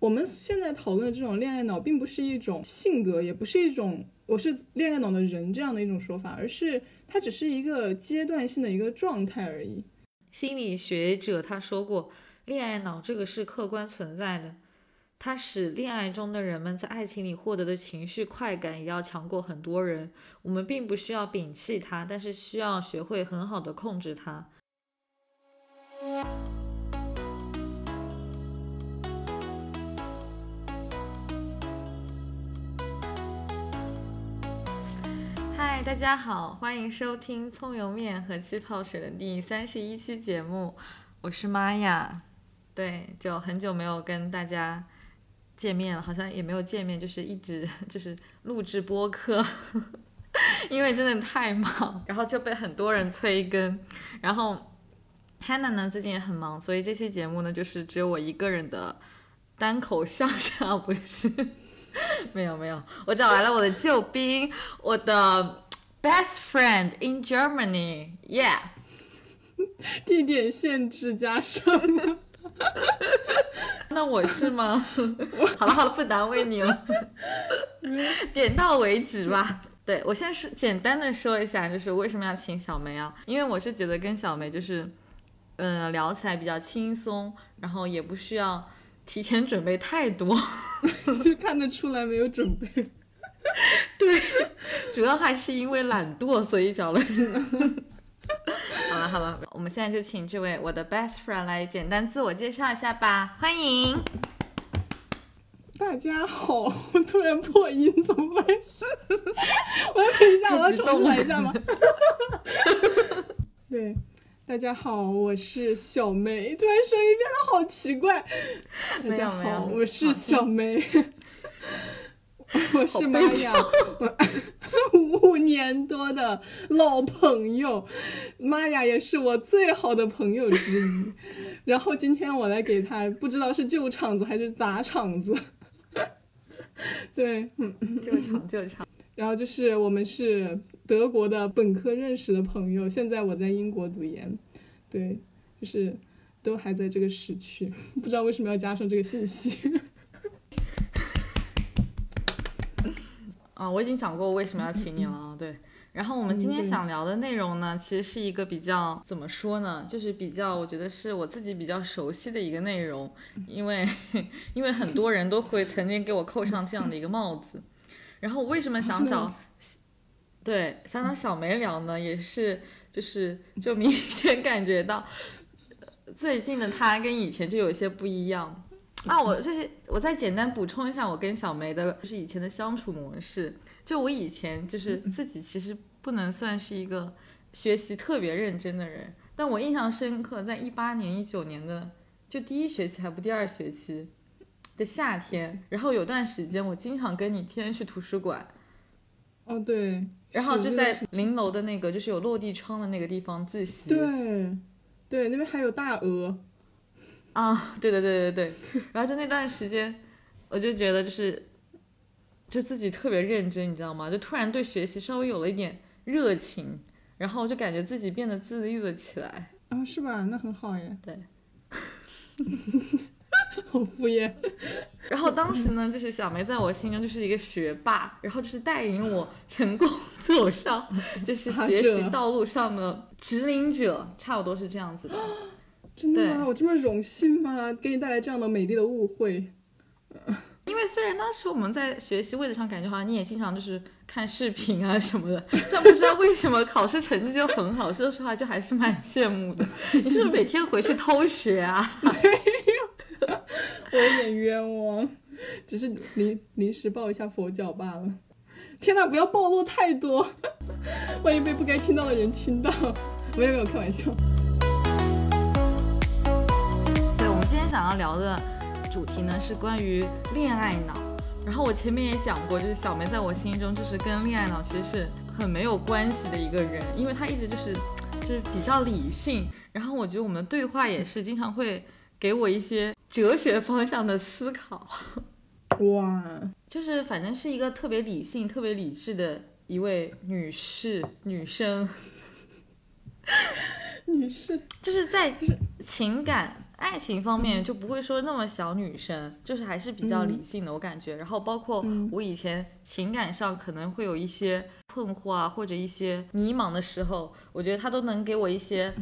我们现在讨论的这种恋爱脑，并不是一种性格，也不是一种我是恋爱脑的人这样的一种说法，而是它只是一个阶段性的一个状态而已。心理学者他说过，恋爱脑这个是客观存在的，它使恋爱中的人们在爱情里获得的情绪快感也要强过很多人。我们并不需要摒弃它，但是需要学会很好的控制它。嗨，大家好，欢迎收听葱油面和气泡水的第三十一期节目，我是玛雅。对，就很久没有跟大家见面了，好像也没有见面，就是一直就是录制播客，因为真的太忙，然后就被很多人催更，然后 Hannah 呢最近也很忙，所以这期节目呢就是只有我一个人的单口相声，不是。没有没有，我找来了我的救兵，我的 best friend in Germany，yeah。地点限制加上，那我是吗？好了好了，不难为你了，点到为止吧。对我先说简单的说一下，就是为什么要请小梅啊？因为我是觉得跟小梅就是，嗯，聊起来比较轻松，然后也不需要。提前准备太多，是看得出来没有准备。对，主要还是因为懒惰，所以找了。好了好了，我们现在就请这位我的 best friend 来简单自我介绍一下吧，欢迎。大家好，突然破音怎么回事？我要等一下，我要重新来一下吗？对。大家好，我是小梅。突然声音变得好奇怪。大家好，我是小梅。我是玛雅，五年多的老朋友，玛雅也是我最好的朋友之一。然后今天我来给他，不知道是救场子还是砸场子。对，救场救场。然后就是我们是。德国的本科认识的朋友，现在我在英国读研，对，就是都还在这个时区，不知道为什么要加上这个信息。啊，我已经讲过我为什么要请你了啊，对。然后我们今天想聊的内容呢，其实是一个比较怎么说呢，就是比较我觉得是我自己比较熟悉的一个内容，因为因为很多人都会曾经给我扣上这样的一个帽子。然后我为什么想找？对，想找小梅聊呢，也是，就是就明显感觉到，最近的她跟以前就有些不一样啊。我就是我再简单补充一下，我跟小梅的就是以前的相处模式。就我以前就是自己其实不能算是一个学习特别认真的人，但我印象深刻，在一八年、一九年的就第一学期还不第二学期的夏天，然后有段时间我经常跟你天天去图书馆。哦，对。然后就在零楼的那个，就是有落地窗的那个地方自习。对，对，那边还有大鹅。啊，对对对对对。然后就那段时间，我就觉得就是，就自己特别认真，你知道吗？就突然对学习稍微有了一点热情，然后就感觉自己变得自律了起来。啊，是吧？那很好耶。对。好敷衍。然后当时呢，就是小梅在我心中就是一个学霸，然后就是带领我成功走上就是学习道路上的指引者，差不多是这样子的。真的吗？我这么荣幸吗？给你带来这样的美丽的误会。因为虽然当时我们在学习位置上感觉好像你也经常就是看视频啊什么的，但不知道为什么考试成绩就很好。说实话，就还是蛮羡慕的。你是不是每天回去偷学啊？我有点冤枉，只是临临时抱一下佛脚罢了。天哪，不要暴露太多，万一被不该听到的人听到。没有没有，开玩笑。对，我们今天想要聊的主题呢是关于恋爱脑。然后我前面也讲过，就是小梅在我心中就是跟恋爱脑其实是很没有关系的一个人，因为她一直就是就是比较理性。然后我觉得我们对话也是经常会。给我一些哲学方向的思考，哇，就是反正是一个特别理性、特别理智的一位女士、女生，女士，就是在情感爱情方面就不会说那么小女生，就是还是比较理性的，我感觉。然后包括我以前情感上可能会有一些困惑啊，或者一些迷茫的时候，我觉得他都能给我一些。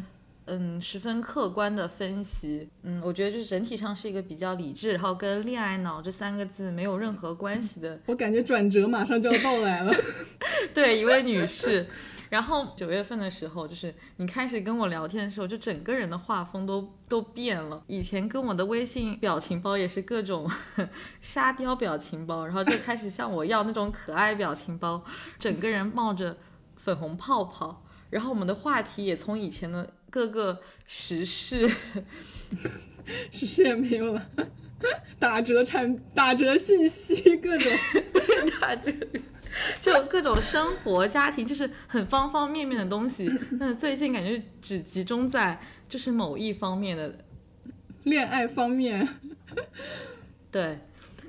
嗯，十分客观的分析，嗯，我觉得就是整体上是一个比较理智，然后跟恋爱脑这三个字没有任何关系的。我感觉转折马上就要到来了。对，一位女士，然后九月份的时候，就是你开始跟我聊天的时候，就整个人的画风都都变了。以前跟我的微信表情包也是各种 沙雕表情包，然后就开始向我要那种可爱表情包，整个人冒着粉红泡泡。然后我们的话题也从以前的。各个时事，时事也没有了，打折产打折信息各种 打折，就各种生活家庭，就是很方方面面的东西。但是最近感觉只集中在就是某一方面的恋爱方面，对，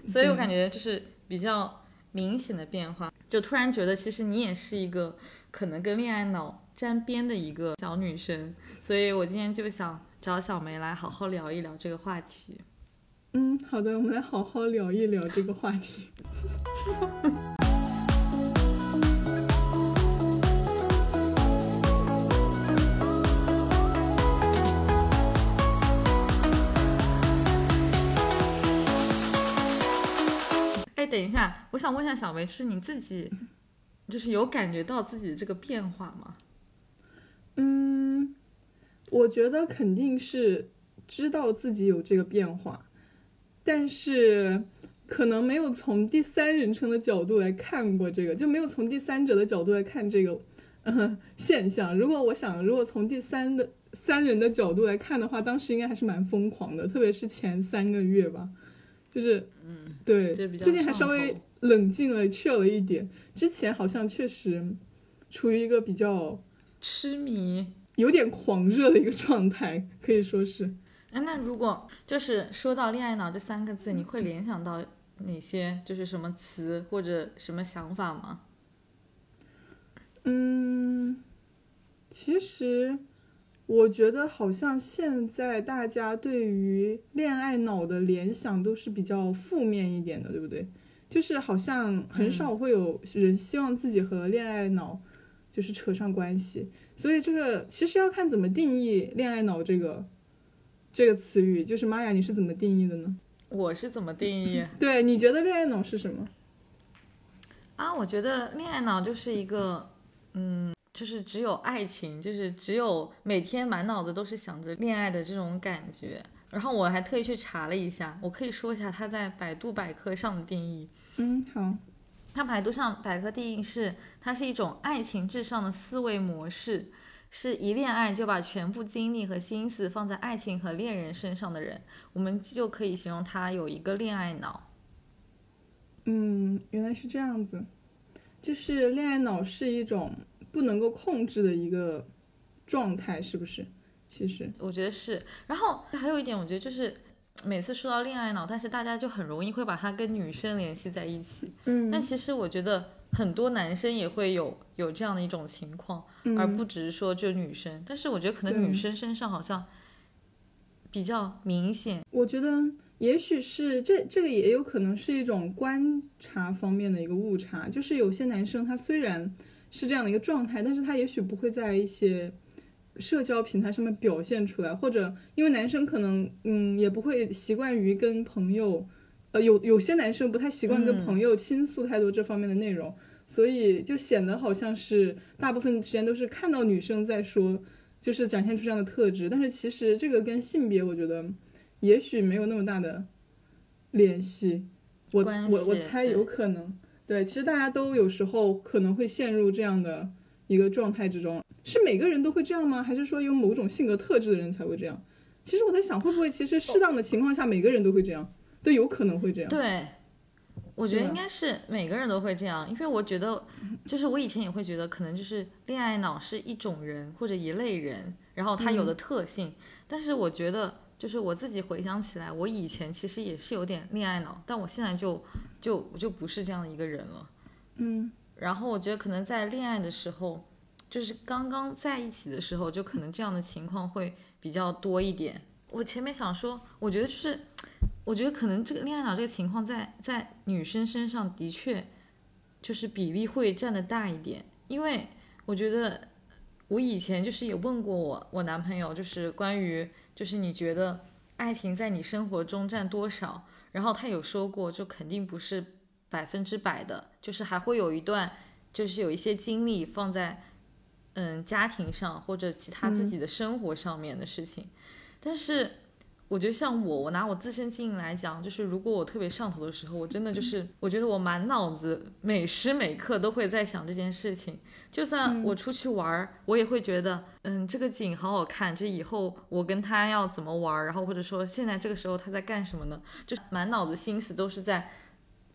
所以我感觉就是比较明显的变化，就突然觉得其实你也是一个可能跟恋爱脑。沾边的一个小女生，所以我今天就想找小梅来好好聊一聊这个话题。嗯，好的，我们来好好聊一聊这个话题。哎，等一下，我想问一下小梅，是你自己，就是有感觉到自己的这个变化吗？嗯，我觉得肯定是知道自己有这个变化，但是可能没有从第三人称的角度来看过这个，就没有从第三者的角度来看这个嗯现象。如果我想，如果从第三的三人的角度来看的话，当时应该还是蛮疯狂的，特别是前三个月吧，就是嗯，对，最近还稍微冷静了，chill 了一点。之前好像确实处于一个比较。痴迷，有点狂热的一个状态，可以说是。哎，那如果就是说到恋爱脑这三个字，你会联想到哪些？就是什么词或者什么想法吗？嗯，其实我觉得好像现在大家对于恋爱脑的联想都是比较负面一点的，对不对？就是好像很少会有人希望自己和恋爱脑。就是扯上关系，所以这个其实要看怎么定义“恋爱脑”这个这个词语。就是玛雅，你是怎么定义的呢？我是怎么定义？对，你觉得恋爱脑是什么？啊，我觉得恋爱脑就是一个，嗯，就是只有爱情，就是只有每天满脑子都是想着恋爱的这种感觉。然后我还特意去查了一下，我可以说一下它在百度百科上的定义。嗯，好。它百度上百科定义是，它是一种爱情至上的思维模式，是一恋爱就把全部精力和心思放在爱情和恋人身上的人，我们就可以形容他有一个恋爱脑。嗯，原来是这样子，就是恋爱脑是一种不能够控制的一个状态，是不是？其实我觉得是。然后还有一点，我觉得就是。每次说到恋爱脑，但是大家就很容易会把它跟女生联系在一起。嗯，但其实我觉得很多男生也会有有这样的一种情况，而不只是说就女生。但是我觉得可能女生身上好像比较明显。我觉得也许是这这个也有可能是一种观察方面的一个误差，就是有些男生他虽然是这样的一个状态，但是他也许不会在一些。社交平台上面表现出来，或者因为男生可能嗯也不会习惯于跟朋友，呃有有些男生不太习惯跟朋友倾诉太多这方面的内容，所以就显得好像是大部分时间都是看到女生在说，就是展现出这样的特质。但是其实这个跟性别我觉得也许没有那么大的联系，我我我猜有可能对，其实大家都有时候可能会陷入这样的。一个状态之中，是每个人都会这样吗？还是说有某种性格特质的人才会这样？其实我在想，会不会其实适当的情况下，每个人都会这样，都有可能会这样。对，我觉得应该是每个人都会这样，因为我觉得，就是我以前也会觉得，可能就是恋爱脑是一种人或者一类人，然后他有的特性。但是我觉得，就是我自己回想起来，我以前其实也是有点恋爱脑，但我现在就就我就不是这样的一个人了。嗯。然后我觉得可能在恋爱的时候，就是刚刚在一起的时候，就可能这样的情况会比较多一点。我前面想说，我觉得就是，我觉得可能这个恋爱脑这个情况在在女生身上的确就是比例会占的大一点，因为我觉得我以前就是也问过我我男朋友，就是关于就是你觉得爱情在你生活中占多少，然后他有说过，就肯定不是百分之百的，就是还会有一段就是有一些精力放在嗯家庭上或者其他自己的生活上面的事情。但是，我觉得像我，我拿我自身经历来讲，就是如果我特别上头的时候，我真的就是，我觉得我满脑子每时每刻都会在想这件事情。就算我出去玩儿，我也会觉得，嗯，这个景好好看，这以后我跟他要怎么玩儿，然后或者说现在这个时候他在干什么呢？就满脑子心思都是在，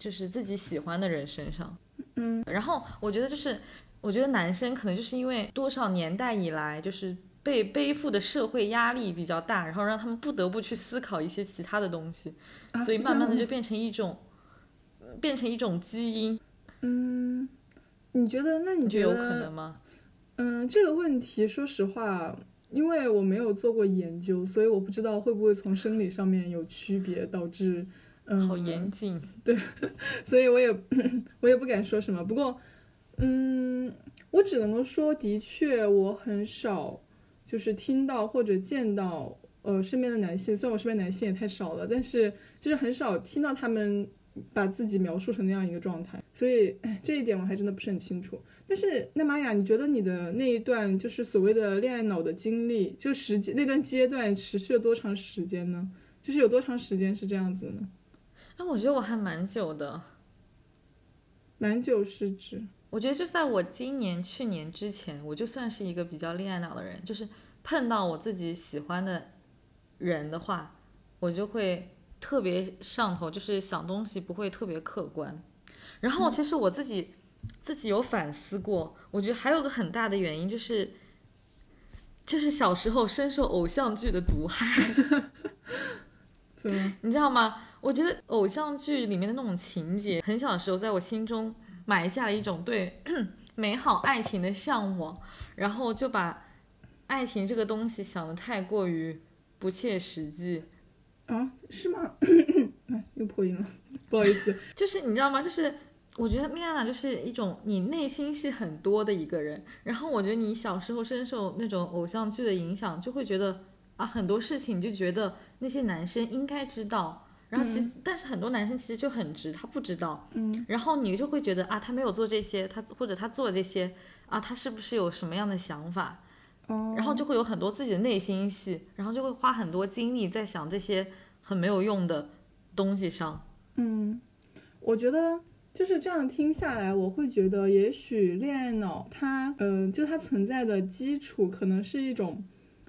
就是自己喜欢的人身上。嗯，然后我觉得就是，我觉得男生可能就是因为多少年代以来就是。被背负的社会压力比较大，然后让他们不得不去思考一些其他的东西，所以慢慢的就变成一种，变成一种基因。嗯，你觉得？那你觉得有可能吗？嗯，这个问题，说实话，因为我没有做过研究，所以我不知道会不会从生理上面有区别，导致嗯，好严谨。对，所以我也 我也不敢说什么。不过，嗯，我只能够说，的确，我很少。就是听到或者见到，呃，身边的男性，虽然我身边男性也太少了，但是就是很少听到他们把自己描述成那样一个状态，所以，哎，这一点我还真的不是很清楚。但是，那玛雅，你觉得你的那一段就是所谓的恋爱脑的经历，就时间那段阶段持续了多长时间呢？就是有多长时间是这样子的呢？哎，我觉得我还蛮久的，蛮久是指？我觉得就在我今年、去年之前，我就算是一个比较恋爱脑的人，就是碰到我自己喜欢的人的话，我就会特别上头，就是想东西不会特别客观。然后其实我自己自己有反思过，我觉得还有个很大的原因就是，就是小时候深受偶像剧的毒害。怎么你知道吗？我觉得偶像剧里面的那种情节，很小的时候在我心中。埋下了一种对 美好爱情的向往，然后就把爱情这个东西想的太过于不切实际啊？是吗？又破音了，不好意思。就是你知道吗？就是我觉得恋爱脑就是一种你内心戏很多的一个人，然后我觉得你小时候深受那种偶像剧的影响，就会觉得啊很多事情就觉得那些男生应该知道。然后其实，但是很多男生其实就很直，他不知道。嗯。然后你就会觉得啊，他没有做这些，他或者他做了这些啊，他是不是有什么样的想法？哦。然后就会有很多自己的内心戏，然后就会花很多精力在想这些很没有用的东西上。嗯，我觉得就是这样听下来，我会觉得也许恋爱脑它，嗯，就它存在的基础可能是一种，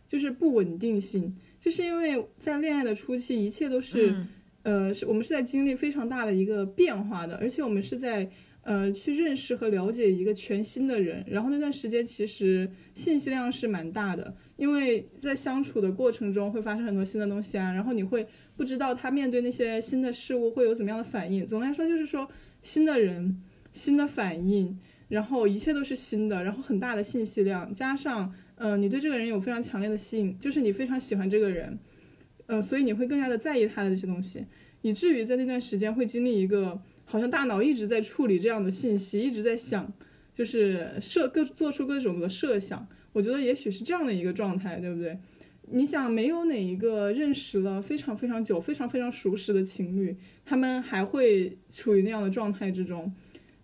就是不稳定性，就是因为在恋爱的初期，一切都是。呃，是我们是在经历非常大的一个变化的，而且我们是在呃去认识和了解一个全新的人，然后那段时间其实信息量是蛮大的，因为在相处的过程中会发生很多新的东西啊，然后你会不知道他面对那些新的事物会有怎么样的反应。总的来说就是说新的人、新的反应，然后一切都是新的，然后很大的信息量，加上呃你对这个人有非常强烈的吸引，就是你非常喜欢这个人。呃，所以你会更加的在意他的这些东西，以至于在那段时间会经历一个好像大脑一直在处理这样的信息，一直在想，就是设各做出各种的设想。我觉得也许是这样的一个状态，对不对？你想，没有哪一个认识了非常非常久、非常非常熟识的情侣，他们还会处于那样的状态之中？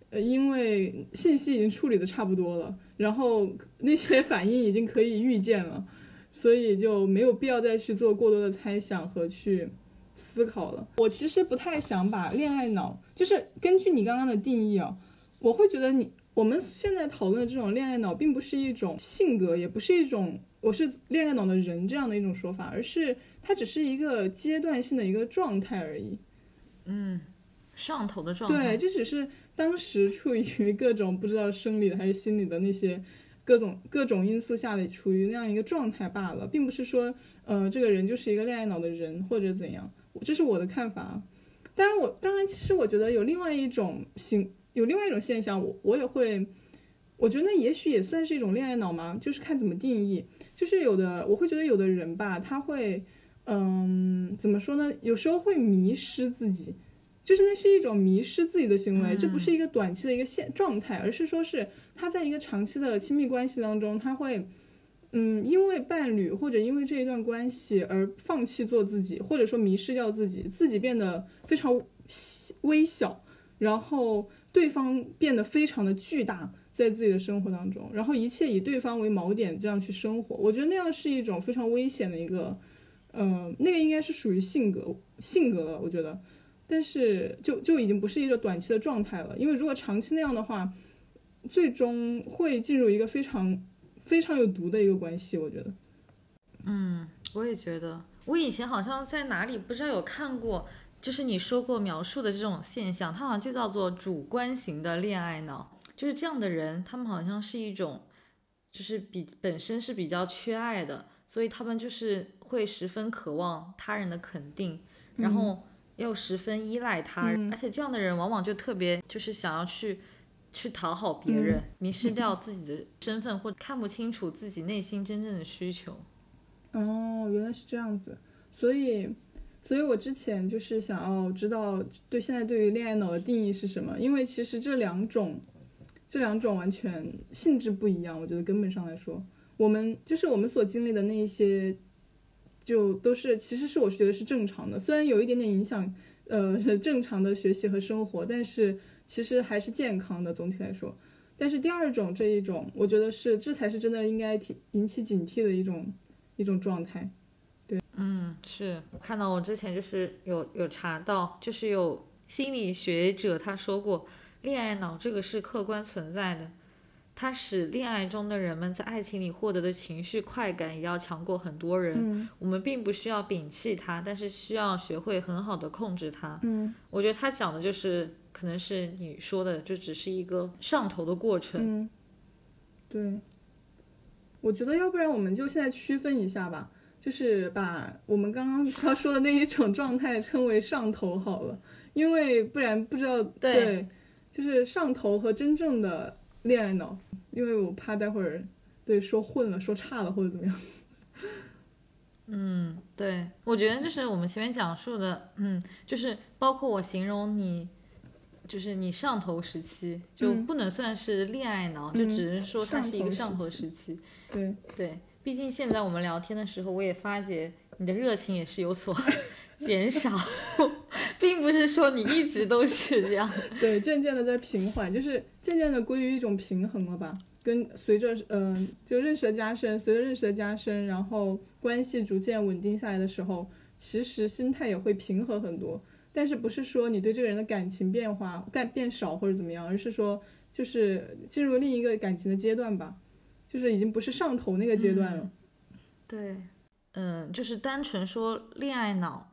呃，因为信息已经处理的差不多了，然后那些反应已经可以预见了。所以就没有必要再去做过多的猜想和去思考了。我其实不太想把恋爱脑，就是根据你刚刚的定义啊，我会觉得你我们现在讨论的这种恋爱脑，并不是一种性格，也不是一种我是恋爱脑的人这样的一种说法，而是它只是一个阶段性的一个状态而已。嗯，上头的状态。对，这只是当时处于各种不知道生理的还是心理的那些。各种各种因素下的处于那样一个状态罢了，并不是说，呃，这个人就是一个恋爱脑的人或者怎样，这是我的看法。当然，我当然其实我觉得有另外一种形，有另外一种现象，我我也会，我觉得那也许也算是一种恋爱脑嘛，就是看怎么定义。就是有的我会觉得有的人吧，他会，嗯，怎么说呢？有时候会迷失自己，就是那是一种迷失自己的行为，这不是一个短期的一个现状态，而是说是他在一个长期的亲密关系当中，他会，嗯，因为伴侣或者因为这一段关系而放弃做自己，或者说迷失掉自己，自己变得非常微小，然后对方变得非常的巨大。在自己的生活当中，然后一切以对方为锚点，这样去生活，我觉得那样是一种非常危险的一个，呃，那个应该是属于性格性格了，我觉得，但是就就已经不是一个短期的状态了，因为如果长期那样的话，最终会进入一个非常非常有毒的一个关系，我觉得。嗯，我也觉得，我以前好像在哪里不知道有看过，就是你说过描述的这种现象，它好像就叫做主观型的恋爱脑。就是这样的人，他们好像是一种，就是比本身是比较缺爱的，所以他们就是会十分渴望他人的肯定，然后又十分依赖他人，而且这样的人往往就特别就是想要去去讨好别人，迷失掉自己的身份或看不清楚自己内心真正的需求。哦，原来是这样子，所以，所以我之前就是想要知道对现在对于恋爱脑的定义是什么，因为其实这两种。这两种完全性质不一样，我觉得根本上来说，我们就是我们所经历的那一些，就都是其实是我觉得是正常的，虽然有一点点影响，呃，正常的学习和生活，但是其实还是健康的总体来说。但是第二种这一种，我觉得是这才是真的应该提引起警惕的一种一种状态。对，嗯，是我看到我之前就是有有查到，就是有心理学者他说过。恋爱脑这个是客观存在的，它使恋爱中的人们在爱情里获得的情绪快感也要强过很多人。我们并不需要摒弃它，但是需要学会很好的控制它。嗯，我觉得他讲的就是可能是你说的，就只是一个上头的过程。嗯，对，我觉得要不然我们就现在区分一下吧，就是把我们刚刚他说的那一种状态称为上头好了，因为不然不知道对。就是上头和真正的恋爱脑，因为我怕待会儿对说混了、说差了或者怎么样。嗯，对，我觉得就是我们前面讲述的，嗯，就是包括我形容你，就是你上头时期，就不能算是恋爱脑，就只是说它是一个上头时期。对对，毕竟现在我们聊天的时候，我也发觉你的热情也是有所。减少，并不是说你一直都是这样。对，渐渐的在平缓，就是渐渐的归于一种平衡了吧？跟随着嗯，就认识的加深，随着认识的加深，然后关系逐渐稳定下来的时候，其实心态也会平和很多。但是不是说你对这个人的感情变化变变少或者怎么样，而是说就是进入另一个感情的阶段吧，就是已经不是上头那个阶段了。对，嗯，就是单纯说恋爱脑。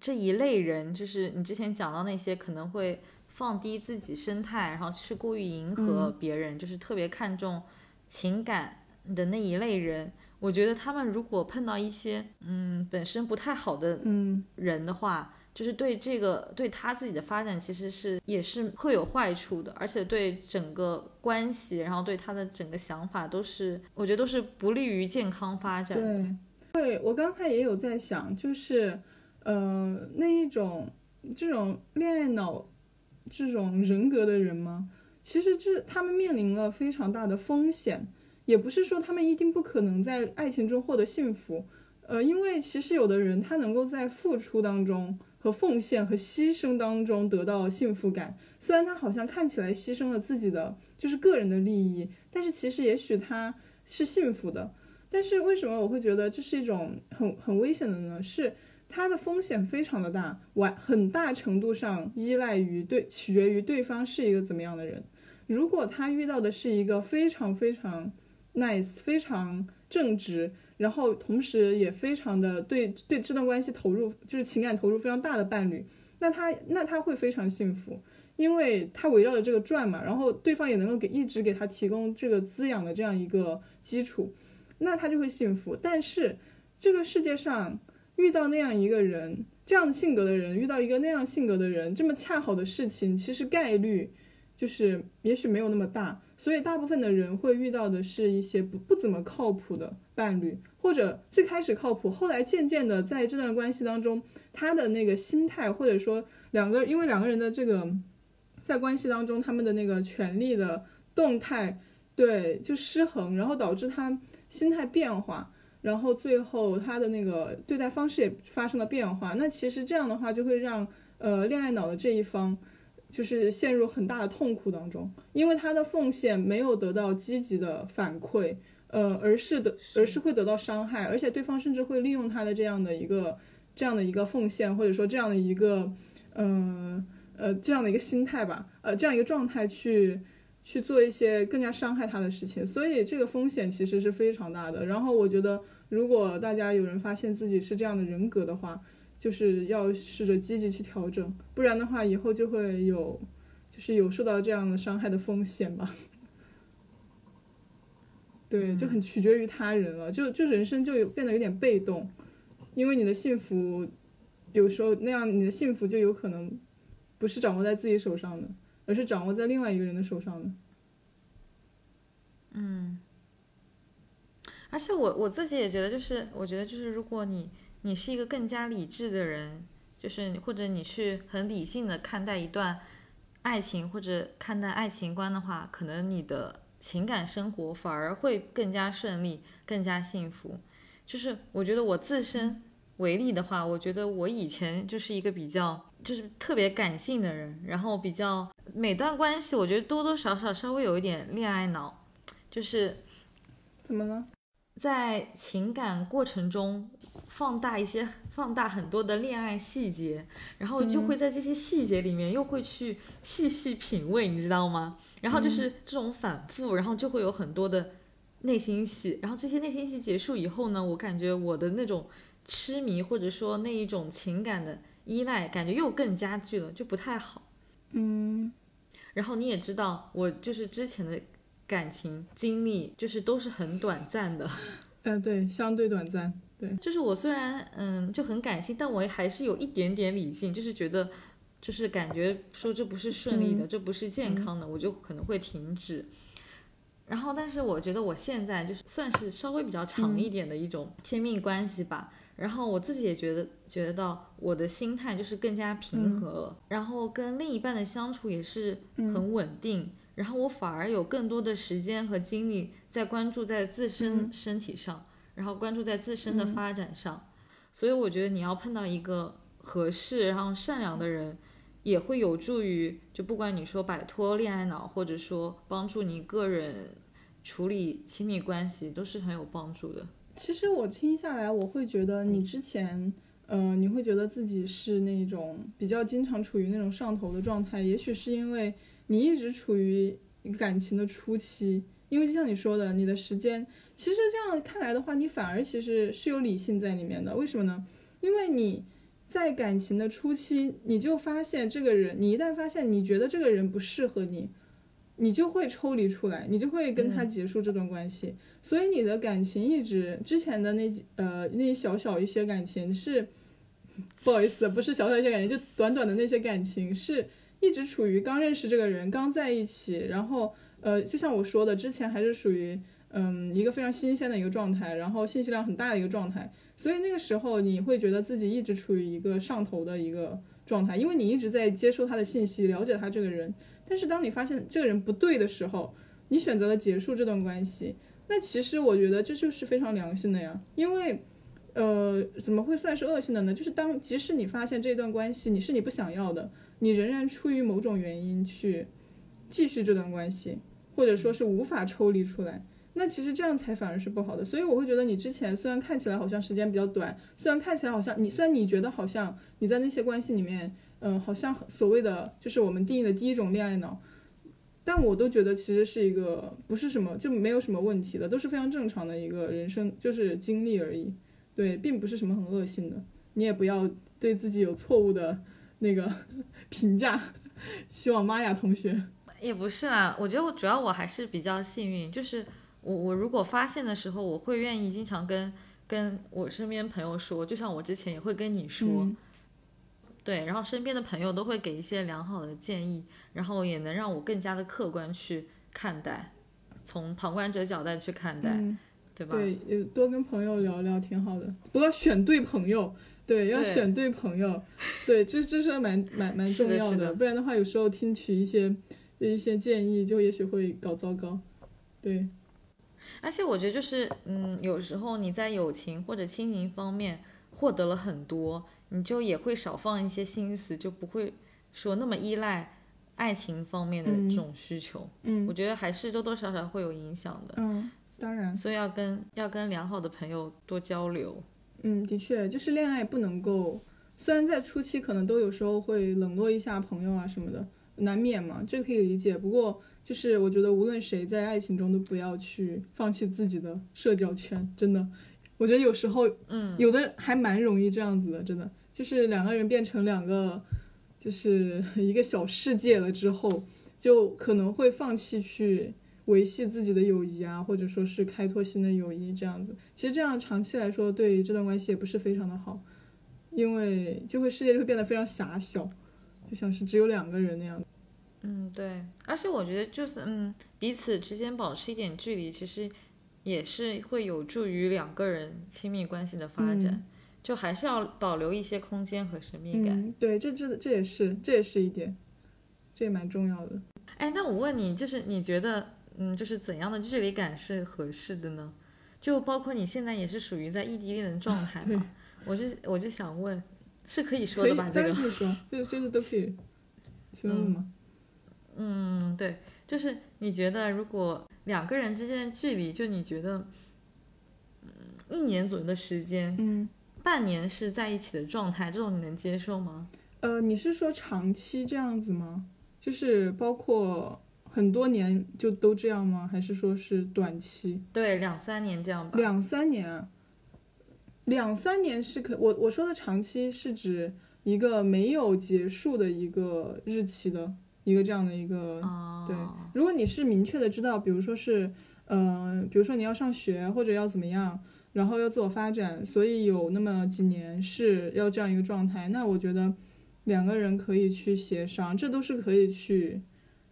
这一类人，就是你之前讲到那些可能会放低自己生态，然后去故意迎合别人，就是特别看重情感的那一类人。我觉得他们如果碰到一些嗯本身不太好的嗯人的话，就是对这个对他自己的发展其实是也是会有坏处的，而且对整个关系，然后对他的整个想法都是，我觉得都是不利于健康发展。对，对我刚才也有在想，就是。呃，那一种这种恋爱脑这种人格的人吗？其实这他们面临了非常大的风险，也不是说他们一定不可能在爱情中获得幸福。呃，因为其实有的人他能够在付出当中和奉献和牺牲当中得到幸福感，虽然他好像看起来牺牲了自己的就是个人的利益，但是其实也许他是幸福的。但是为什么我会觉得这是一种很很危险的呢？是。它的风险非常的大，完很大程度上依赖于对取决于对方是一个怎么样的人。如果他遇到的是一个非常非常 nice、非常正直，然后同时也非常的对对这段关系投入，就是情感投入非常大的伴侣，那他那他会非常幸福，因为他围绕着这个转嘛，然后对方也能够给一直给他提供这个滋养的这样一个基础，那他就会幸福。但是这个世界上。遇到那样一个人，这样性格的人，遇到一个那样性格的人，这么恰好的事情，其实概率就是也许没有那么大。所以大部分的人会遇到的是一些不不怎么靠谱的伴侣，或者最开始靠谱，后来渐渐的在这段关系当中，他的那个心态，或者说两个因为两个人的这个在关系当中他们的那个权利的动态，对，就失衡，然后导致他心态变化。然后最后他的那个对待方式也发生了变化，那其实这样的话就会让呃恋爱脑的这一方就是陷入很大的痛苦当中，因为他的奉献没有得到积极的反馈，呃，而是的而是会得到伤害，而且对方甚至会利用他的这样的一个这样的一个奉献，或者说这样的一个嗯呃这样的一个心态吧，呃这样一个状态去。去做一些更加伤害他的事情，所以这个风险其实是非常大的。然后我觉得，如果大家有人发现自己是这样的人格的话，就是要试着积极去调整，不然的话，以后就会有，就是有受到这样的伤害的风险吧。对，就很取决于他人了，就就人生就有变得有点被动，因为你的幸福，有时候那样你的幸福就有可能不是掌握在自己手上的。而是掌握在另外一个人的手上的。嗯，而且我我自己也觉得，就是我觉得，就是如果你你是一个更加理智的人，就是或者你去很理性的看待一段爱情或者看待爱情观的话，可能你的情感生活反而会更加顺利，更加幸福。就是我觉得我自身为例的话，我觉得我以前就是一个比较。就是特别感性的人，然后比较每段关系，我觉得多多少少稍微有一点恋爱脑，就是怎么了？在情感过程中放大一些、放大很多的恋爱细节，然后就会在这些细节里面又会去细细品味，你知道吗？然后就是这种反复，然后就会有很多的内心戏，然后这些内心戏结束以后呢，我感觉我的那种痴迷或者说那一种情感的。依赖感觉又更加剧了，就不太好。嗯，然后你也知道，我就是之前的感情经历，就是都是很短暂的。嗯，对，相对短暂。对，就是我虽然嗯就很感性，但我还是有一点点理性，就是觉得，就是感觉说这不是顺利的，这不是健康的，我就可能会停止。然后，但是我觉得我现在就是算是稍微比较长一点的一种亲密关系吧。然后我自己也觉得，觉得到我的心态就是更加平和，然后跟另一半的相处也是很稳定，然后我反而有更多的时间和精力在关注在自身身体上，然后关注在自身的发展上，所以我觉得你要碰到一个合适然后善良的人，也会有助于，就不管你说摆脱恋爱脑，或者说帮助你个人处理亲密关系，都是很有帮助的。其实我听下来，我会觉得你之前，嗯，你会觉得自己是那种比较经常处于那种上头的状态，也许是因为你一直处于感情的初期，因为就像你说的，你的时间，其实这样看来的话，你反而其实是有理性在里面的。为什么呢？因为你在感情的初期，你就发现这个人，你一旦发现你觉得这个人不适合你。你就会抽离出来，你就会跟他结束这段关系，所以你的感情一直之前的那几呃那小小一些感情是，不好意思，不是小小一些感情，就短短的那些感情是一直处于刚认识这个人，刚在一起，然后呃就像我说的，之前还是属于嗯一个非常新鲜的一个状态，然后信息量很大的一个状态，所以那个时候你会觉得自己一直处于一个上头的一个状态，因为你一直在接收他的信息，了解他这个人。但是当你发现这个人不对的时候，你选择了结束这段关系，那其实我觉得这就是非常良性的呀。因为，呃，怎么会算是恶性的呢？就是当即使你发现这段关系你是你不想要的，你仍然出于某种原因去继续这段关系，或者说是无法抽离出来，那其实这样才反而是不好的。所以我会觉得你之前虽然看起来好像时间比较短，虽然看起来好像你虽然你觉得好像你在那些关系里面。嗯，好像所谓的就是我们定义的第一种恋爱脑，但我都觉得其实是一个不是什么就没有什么问题的，都是非常正常的一个人生就是经历而已，对，并不是什么很恶性的，你也不要对自己有错误的那个 评价。希望玛雅同学也不是啦，我觉得我主要我还是比较幸运，就是我我如果发现的时候，我会愿意经常跟跟我身边朋友说，就像我之前也会跟你说。对，然后身边的朋友都会给一些良好的建议，然后也能让我更加的客观去看待，从旁观者角度去看待，对吧？对，多跟朋友聊聊挺好的，不过选对朋友，对，要选对朋友，对，这这是蛮蛮蛮重要的，不然的话，有时候听取一些一些建议，就也许会搞糟糕，对。而且我觉得就是，嗯，有时候你在友情或者亲情方面获得了很多，你就也会少放一些心思，就不会说那么依赖爱情方面的这种需求。嗯，我觉得还是多多少少会有影响的。嗯，当然。所以要跟要跟良好的朋友多交流。嗯，的确，就是恋爱不能够，虽然在初期可能都有时候会冷落一下朋友啊什么的，难免嘛，这个可以理解。不过。就是我觉得无论谁在爱情中都不要去放弃自己的社交圈，真的，我觉得有时候，嗯，有的还蛮容易这样子的，真的，就是两个人变成两个，就是 一个小世界了之后，就可能会放弃去维系自己的友谊啊，或者说是开拓新的友谊这样子。其实这样长期来说对这段关系也不是非常的好，因为就会世界就会变得非常狭小，就像是只有两个人那样。嗯，对，而且我觉得就是嗯，彼此之间保持一点距离，其实也是会有助于两个人亲密关系的发展，就还是要保留一些空间和神秘感。对，这这这也是这也是一点，这也蛮重要的。哎，那我问你，就是你觉得嗯，就是怎样的距离感是合适的呢？就包括你现在也是属于在异地恋的状态嘛？我就我就想问，是可以说的吧？这个可以说，就就是都可以，请问吗？嗯，对，就是你觉得如果两个人之间的距离，就你觉得，嗯，一年左右的时间，嗯，半年是在一起的状态，这种你能接受吗？呃，你是说长期这样子吗？就是包括很多年就都这样吗？还是说是短期？对，两三年这样吧。两三年，两三年是可我我说的长期是指一个没有结束的一个日期的。一个这样的一个对，如果你是明确的知道，比如说是，呃，比如说你要上学或者要怎么样，然后要自我发展，所以有那么几年是要这样一个状态，那我觉得两个人可以去协商，这都是可以去，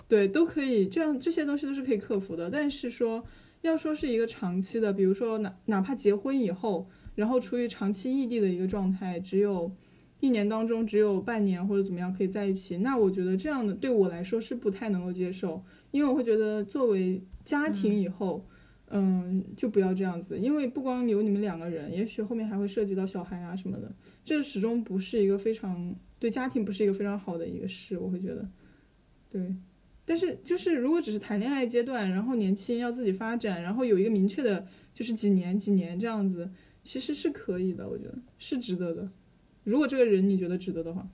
对，都可以这样，这些东西都是可以克服的。但是说要说是一个长期的，比如说哪哪怕结婚以后，然后处于长期异地的一个状态，只有。一年当中只有半年或者怎么样可以在一起，那我觉得这样的对我来说是不太能够接受，因为我会觉得作为家庭以后，嗯，就不要这样子，因为不光有你们两个人，也许后面还会涉及到小孩啊什么的，这始终不是一个非常对家庭不是一个非常好的一个事，我会觉得，对，但是就是如果只是谈恋爱阶段，然后年轻要自己发展，然后有一个明确的，就是几年几年这样子，其实是可以的，我觉得是值得的。如果这个人你觉得值得的话，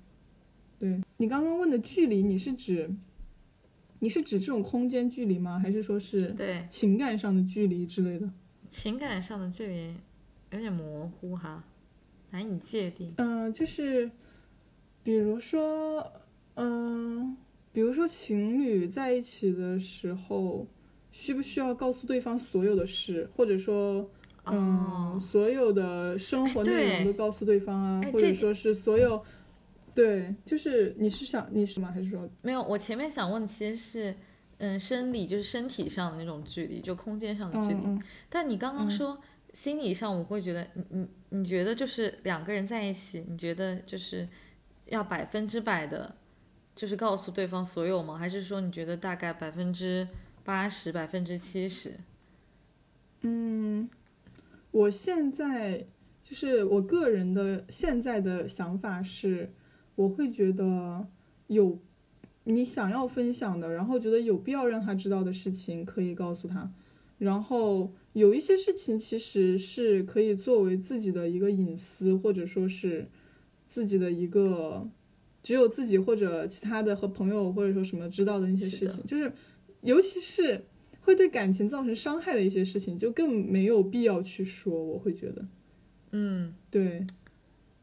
对你刚刚问的距离，你是指你是指这种空间距离吗？还是说是对情感上的距离之类的？情感上的距离有点模糊哈，难以界定。嗯，就是比如说，嗯，比如说情侣在一起的时候，需不需要告诉对方所有的事，或者说？嗯，所有的生活内容都告诉对方啊，或者说是所有，对，就是你是想你是吗？还是说没有？我前面想问的其实是，嗯，生理就是身体上的那种距离，就空间上的距离。但你刚刚说心理上，我会觉得，你你你觉得就是两个人在一起，你觉得就是要百分之百的，就是告诉对方所有吗？还是说你觉得大概百分之八十、百分之七十？嗯。我现在就是我个人的现在的想法是，我会觉得有你想要分享的，然后觉得有必要让他知道的事情可以告诉他，然后有一些事情其实是可以作为自己的一个隐私，或者说是自己的一个只有自己或者其他的和朋友或者说什么知道的那些事情，就是尤其是。会对感情造成伤害的一些事情，就更没有必要去说。我会觉得，嗯，对，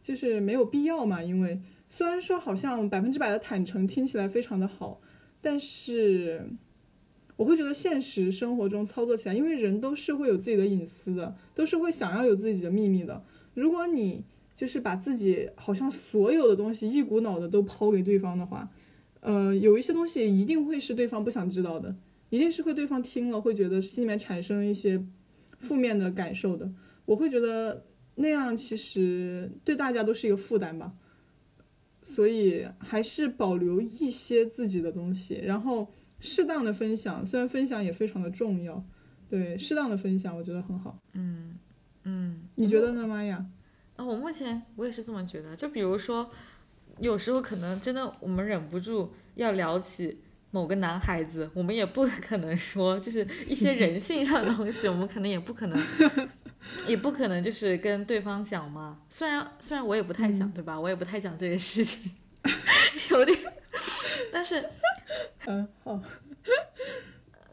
就是没有必要嘛。因为虽然说好像百分之百的坦诚听起来非常的好，但是我会觉得现实生活中操作起来，因为人都是会有自己的隐私的，都是会想要有自己的秘密的。如果你就是把自己好像所有的东西一股脑的都抛给对方的话，呃，有一些东西一定会是对方不想知道的。一定是会对方听了会觉得心里面产生一些负面的感受的。我会觉得那样其实对大家都是一个负担吧。所以还是保留一些自己的东西，然后适当的分享，虽然分享也非常的重要，对，适当的分享我觉得很好。嗯嗯，你觉得呢，玛雅？啊，我目前我也是这么觉得。就比如说，有时候可能真的我们忍不住要聊起某个男孩子，我们也不 可能说就是一些人性上的东西，我们可能也不可能。也不可能就是跟对方讲嘛，虽然虽然我也不太讲，对吧？我也不太讲这些事情，有点，但是，嗯，好，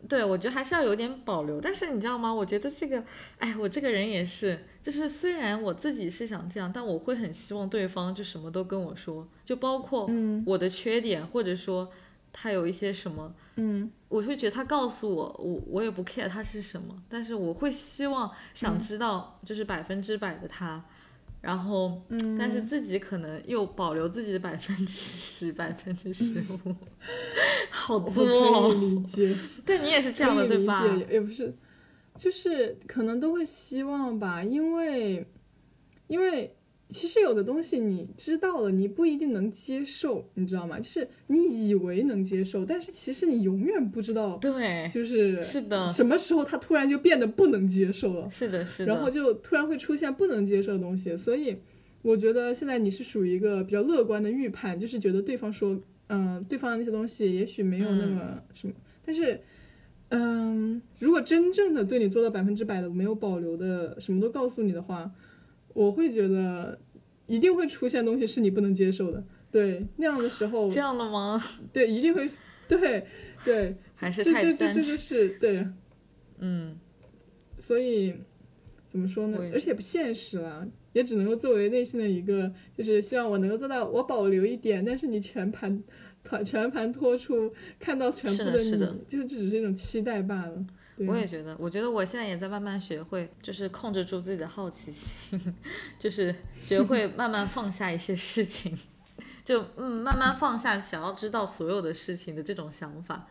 对我觉得还是要有点保留。但是你知道吗？我觉得这个，哎，我这个人也是，就是虽然我自己是想这样，但我会很希望对方就什么都跟我说，就包括我的缺点，或者说他有一些什么。嗯，我会觉得他告诉我，我我也不 care 他是什么，但是我会希望想知道，就是百分之百的他，然后，嗯，但是自己可能又保留自己的百分之十、百分之十 五，好作，可以理解，对你也是这样的，对吧？也不是，就是可能都会希望吧，因为，因为。其实有的东西你知道了，你不一定能接受，你知道吗？就是你以为能接受，但是其实你永远不知道，对，就是是的，什么时候他突然就变得不能接受了，是的，是的，然后就突然会出现不能接受的东西。所以我觉得现在你是属于一个比较乐观的预判，就是觉得对方说，嗯，对方的那些东西也许没有那么什么，但是，嗯，如果真正的对你做到百分之百的没有保留的，什么都告诉你的话。我会觉得，一定会出现东西是你不能接受的，对那样的时候，这样的吗？对，一定会，对对，还是太这这这就是对，嗯，所以怎么说呢？而且不现实了，也只能够作为内心的一个，就是希望我能够做到，我保留一点，但是你全盘团全盘托出，看到全部的你，就是只是一种期待罢了。我也觉得，我觉得我现在也在慢慢学会，就是控制住自己的好奇心，就是学会 慢慢放下一些事情，就嗯慢慢放下想要知道所有的事情的这种想法，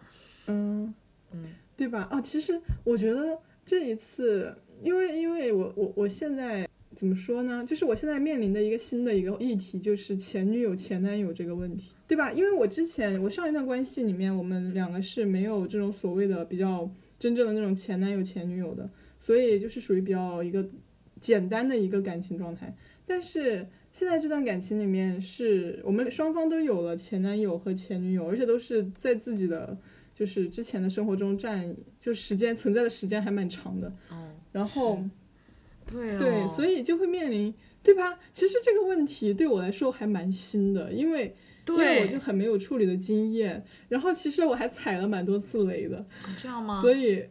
嗯嗯，对吧？哦，其实我觉得这一次，因为因为我我我现在怎么说呢？就是我现在面临的一个新的一个议题，就是前女友前男友这个问题，对吧？因为我之前我上一段关系里面，我们两个是没有这种所谓的比较。真正的那种前男友前女友的，所以就是属于比较一个简单的一个感情状态。但是现在这段感情里面，是我们双方都有了前男友和前女友，而且都是在自己的就是之前的生活中占就时间存在的时间还蛮长的。哦，然后对对，所以就会面临对吧？其实这个问题对我来说还蛮新的，因为。因为我就很没有处理的经验，然后其实我还踩了蛮多次雷的，这样吗？所以，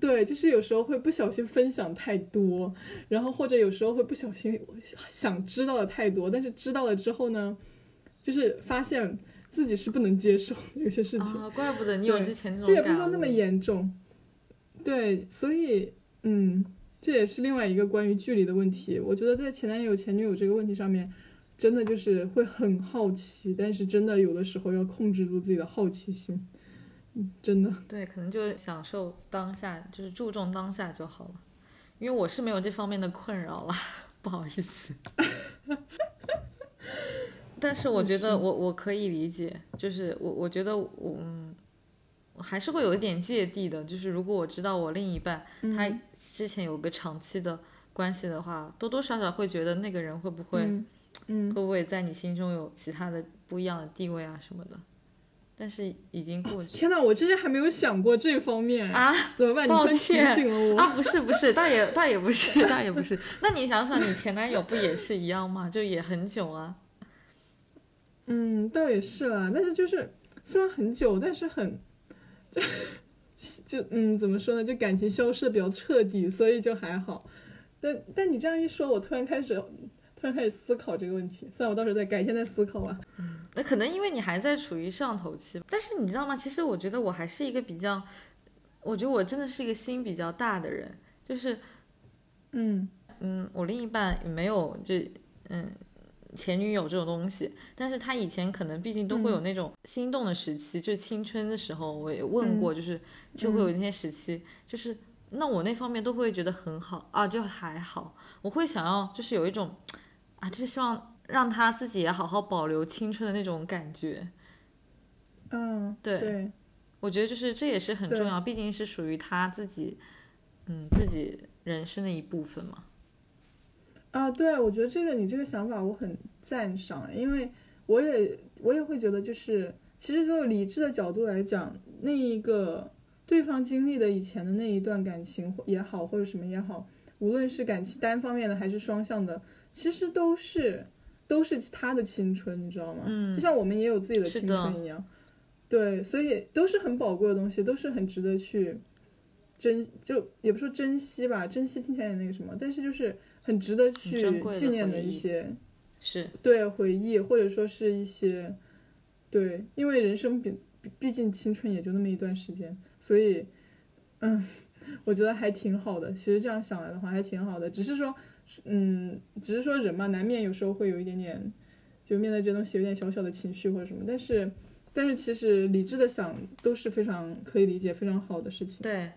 对，就是有时候会不小心分享太多，然后或者有时候会不小心想知道的太多，但是知道了之后呢，就是发现自己是不能接受有些事情。啊，怪不得你有之前这种这也不是说那么严重。对，所以，嗯，这也是另外一个关于距离的问题。我觉得在前男友前女友这个问题上面。真的就是会很好奇，但是真的有的时候要控制住自己的好奇心，嗯，真的。对，可能就享受当下，就是注重当下就好了。因为我是没有这方面的困扰了，不好意思。但是我觉得我我可以理解，就是我我觉得我嗯，我还是会有一点芥蒂的。就是如果我知道我另一半他之前有个长期的关系的话，多多少少会觉得那个人会不会。嗯，会不会在你心中有其他的不一样的地位啊什么的？但是已经过去。天呐，我之前还没有想过这方面啊！怎么办？你提醒了我啊！不是不是，倒也倒也不是，倒也不是。那你想想，你前男友不也是一样吗？就也很久啊。嗯，倒也是啦。但是就是虽然很久，但是很 就就嗯，怎么说呢？就感情消失的比较彻底，所以就还好。但但你这样一说，我突然开始。突然开始思考这个问题，算了，我到时候再改天再思考吧。嗯，那可能因为你还在处于上头期，但是你知道吗？其实我觉得我还是一个比较，我觉得我真的是一个心比较大的人，就是，嗯。嗯，我另一半也没有就嗯前女友这种东西，但是他以前可能毕竟都会有那种心动的时期，就是青春的时候，我也问过，就是就会有那些时期，就是那我那方面都会觉得很好啊，就还好，我会想要就是有一种啊，就是希望让他自己也好好保留青春的那种感觉。嗯，对，我觉得就是这也是很重要，毕竟是属于他自己，嗯，自己人生的一部分嘛。啊，对，我觉得这个你这个想法我很赞赏，因为我也我也会觉得，就是其实从理智的角度来讲，那一个对方经历的以前的那一段感情也好，或者什么也好，无论是感情单方面的还是双向的，其实都是都是他的青春，你知道吗？嗯，就像我们也有自己的青春一样。对，所以都是很宝贵的东西，都是很值得去珍，就也不说珍惜吧，珍惜听起来也那个什么，但是就是很值得去纪念的一些，是对回忆或者说是一些，对，因为人生毕毕竟青春也就那么一段时间，所以，嗯，我觉得还挺好的。其实这样想来的话，还挺好的。只是说，嗯，只是说人嘛，难免有时候会有一点点，就面对这东西有点小小的情绪或者什么，但是。但是其实理智的想都是非常可以理解、非常好的事情。对，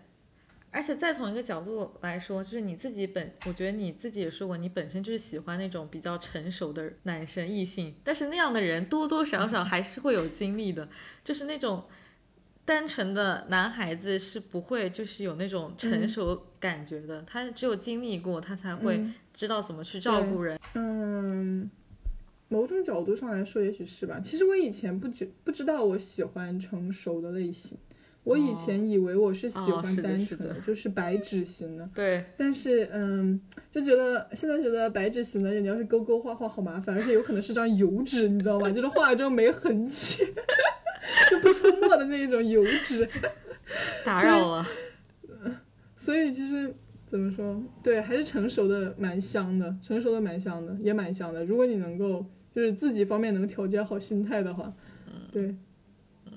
而且再从一个角度来说，就是你自己本，我觉得你自己也说过，你本身就是喜欢那种比较成熟的男生、异性。但是那样的人多多少少还是会有经历的，就是那种单纯的男孩子是不会就是有那种成熟感觉的，他只有经历过，他才会知道怎么去照顾人。嗯。某种角度上来说，也许是吧。其实我以前不觉不知道我喜欢成熟的类型，我以前以为我是喜欢单纯的，就是白纸型的。对。但是，嗯，就觉得现在觉得白纸型的，你要是勾勾画画好麻烦，而且有可能是张油纸，你知道吗？就是画了之后没痕迹，就不出墨的那种油脂。打扰了。所以其实怎么说？对，还是成熟的蛮香的，成熟的蛮香的，也蛮香的。如果你能够。就是自己方面能调节好心态的话，嗯，对，嗯，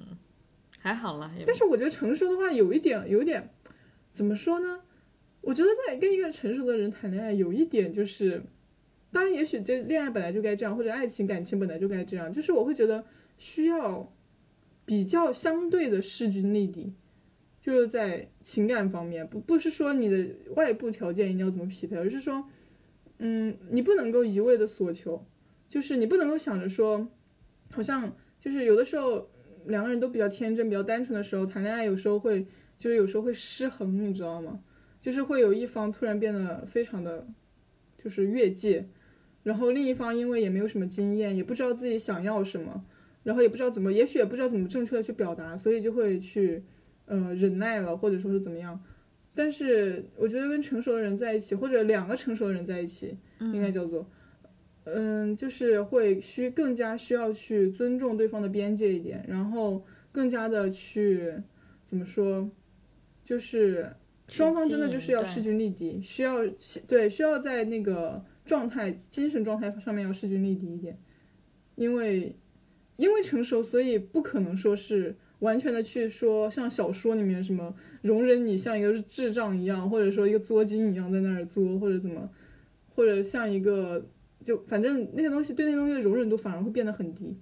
还好了。但是我觉得成熟的话，有一点，有一点，怎么说呢？我觉得在跟一个成熟的人谈恋爱，有一点就是，当然，也许这恋爱本来就该这样，或者爱情感情本来就该这样。就是我会觉得需要比较相对的势均力敌，就是在情感方面，不不是说你的外部条件一定要怎么匹配，而是说，嗯，你不能够一味的索求。就是你不能够想着说，好像就是有的时候两个人都比较天真、比较单纯的时候谈恋爱，有时候会就是有时候会失衡，你知道吗？就是会有一方突然变得非常的，就是越界，然后另一方因为也没有什么经验，也不知道自己想要什么，然后也不知道怎么，也许也不知道怎么正确的去表达，所以就会去呃忍耐了，或者说是怎么样。但是我觉得跟成熟的人在一起，或者两个成熟的人在一起，应该叫做。嗯，就是会需更加需要去尊重对方的边界一点，然后更加的去怎么说，就是双方真的就是要势均力敌，需要对需要在那个状态、精神状态上面要势均力敌一点，因为因为成熟，所以不可能说是完全的去说像小说里面什么容忍你像一个智障一样，或者说一个作精一样在那儿作，或者怎么，或者像一个。就反正那些东西对那些东西的容忍度反而会变得很低，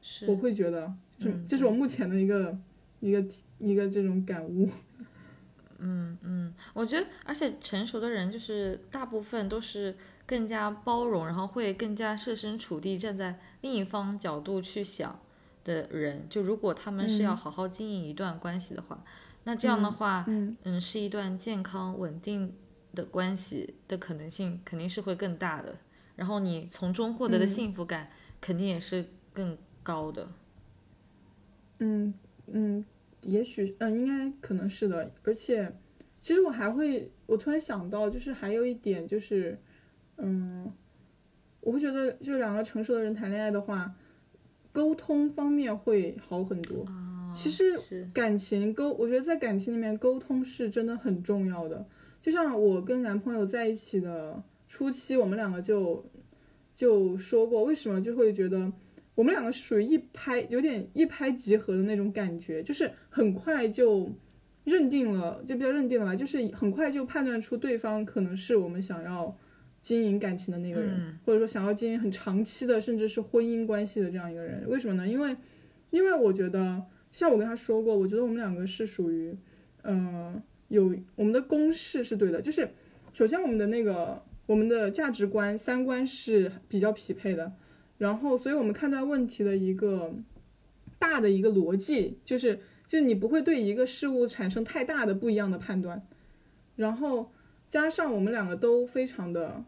是我会觉得，就是这是我目前的一个一个一个这种感悟。嗯嗯，我觉得，而且成熟的人就是大部分都是更加包容，然后会更加设身处地站在另一方角度去想的人。就如果他们是要好好经营一段关系的话，那这样的话，嗯嗯，是一段健康稳定的关系的可能性肯定是会更大的。然后你从中获得的幸福感肯定也是更高的。嗯嗯，也许嗯，应该可能是的。而且，其实我还会，我突然想到，就是还有一点就是，嗯，我会觉得，就两个成熟的人谈恋爱的话，沟通方面会好很多。其实感情沟，我觉得在感情里面沟通是真的很重要的。就像我跟男朋友在一起的。初期我们两个就就说过，为什么就会觉得我们两个是属于一拍有点一拍即合的那种感觉，就是很快就认定了，就比较认定了吧，就是很快就判断出对方可能是我们想要经营感情的那个人，嗯或者说想要经营很长期的，甚至是婚姻关系的这样一个人。为什么呢？因为，因为我觉得，像我跟他说过，我觉得我们两个是属于，嗯、有我们的公式是对的，就是首先我们的那个我们的价值观、三观是比较匹配的，然后，所以我们看待问题的一个大的一个逻辑，就是就是你不会对一个事物产生太大的不一样的判断，然后加上我们两个都非常的，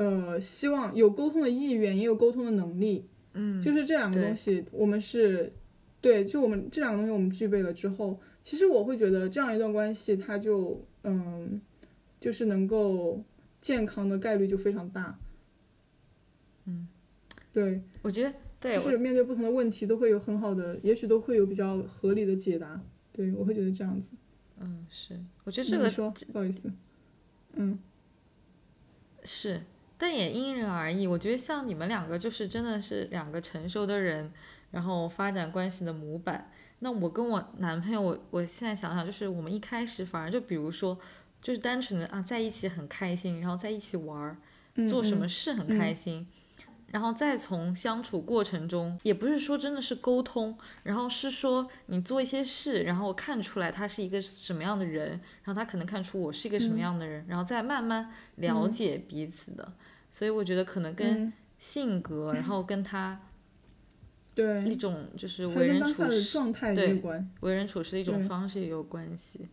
呃，希望有沟通的意愿，也有沟通的能力，嗯，就是这两个东西，我们是，对，就我们这两个东西我们具备了之后，其实我会觉得这样一段关系，它就嗯，就是能够健康的概率就非常大。嗯，对，我觉得对，就是面对不同的问题都会有很好的，也许都会有比较合理的解答。对我会觉得这样子。嗯，是，我觉得这个说不好意思，嗯是，但也因人而异。我觉得像你们两个就是真的是两个成熟的人，然后发展关系的模板。那我跟我男朋友，我我现在想想，就是我们一开始反而就比如说，就是单纯的啊在一起很开心，然后在一起玩儿，嗯，做什嗯么事很开心。然后再从相处过程中，也不是说真的是沟通，然后是说你做一些事，然后看出来他是一个什么样的人，然后他可能看出我是一个什么样的人，然后再慢慢了解彼此的。所以我觉得可能跟嗯性格，然后跟他 对一，种就是为人处事、状态有关。为人处事的一种方式也有关系。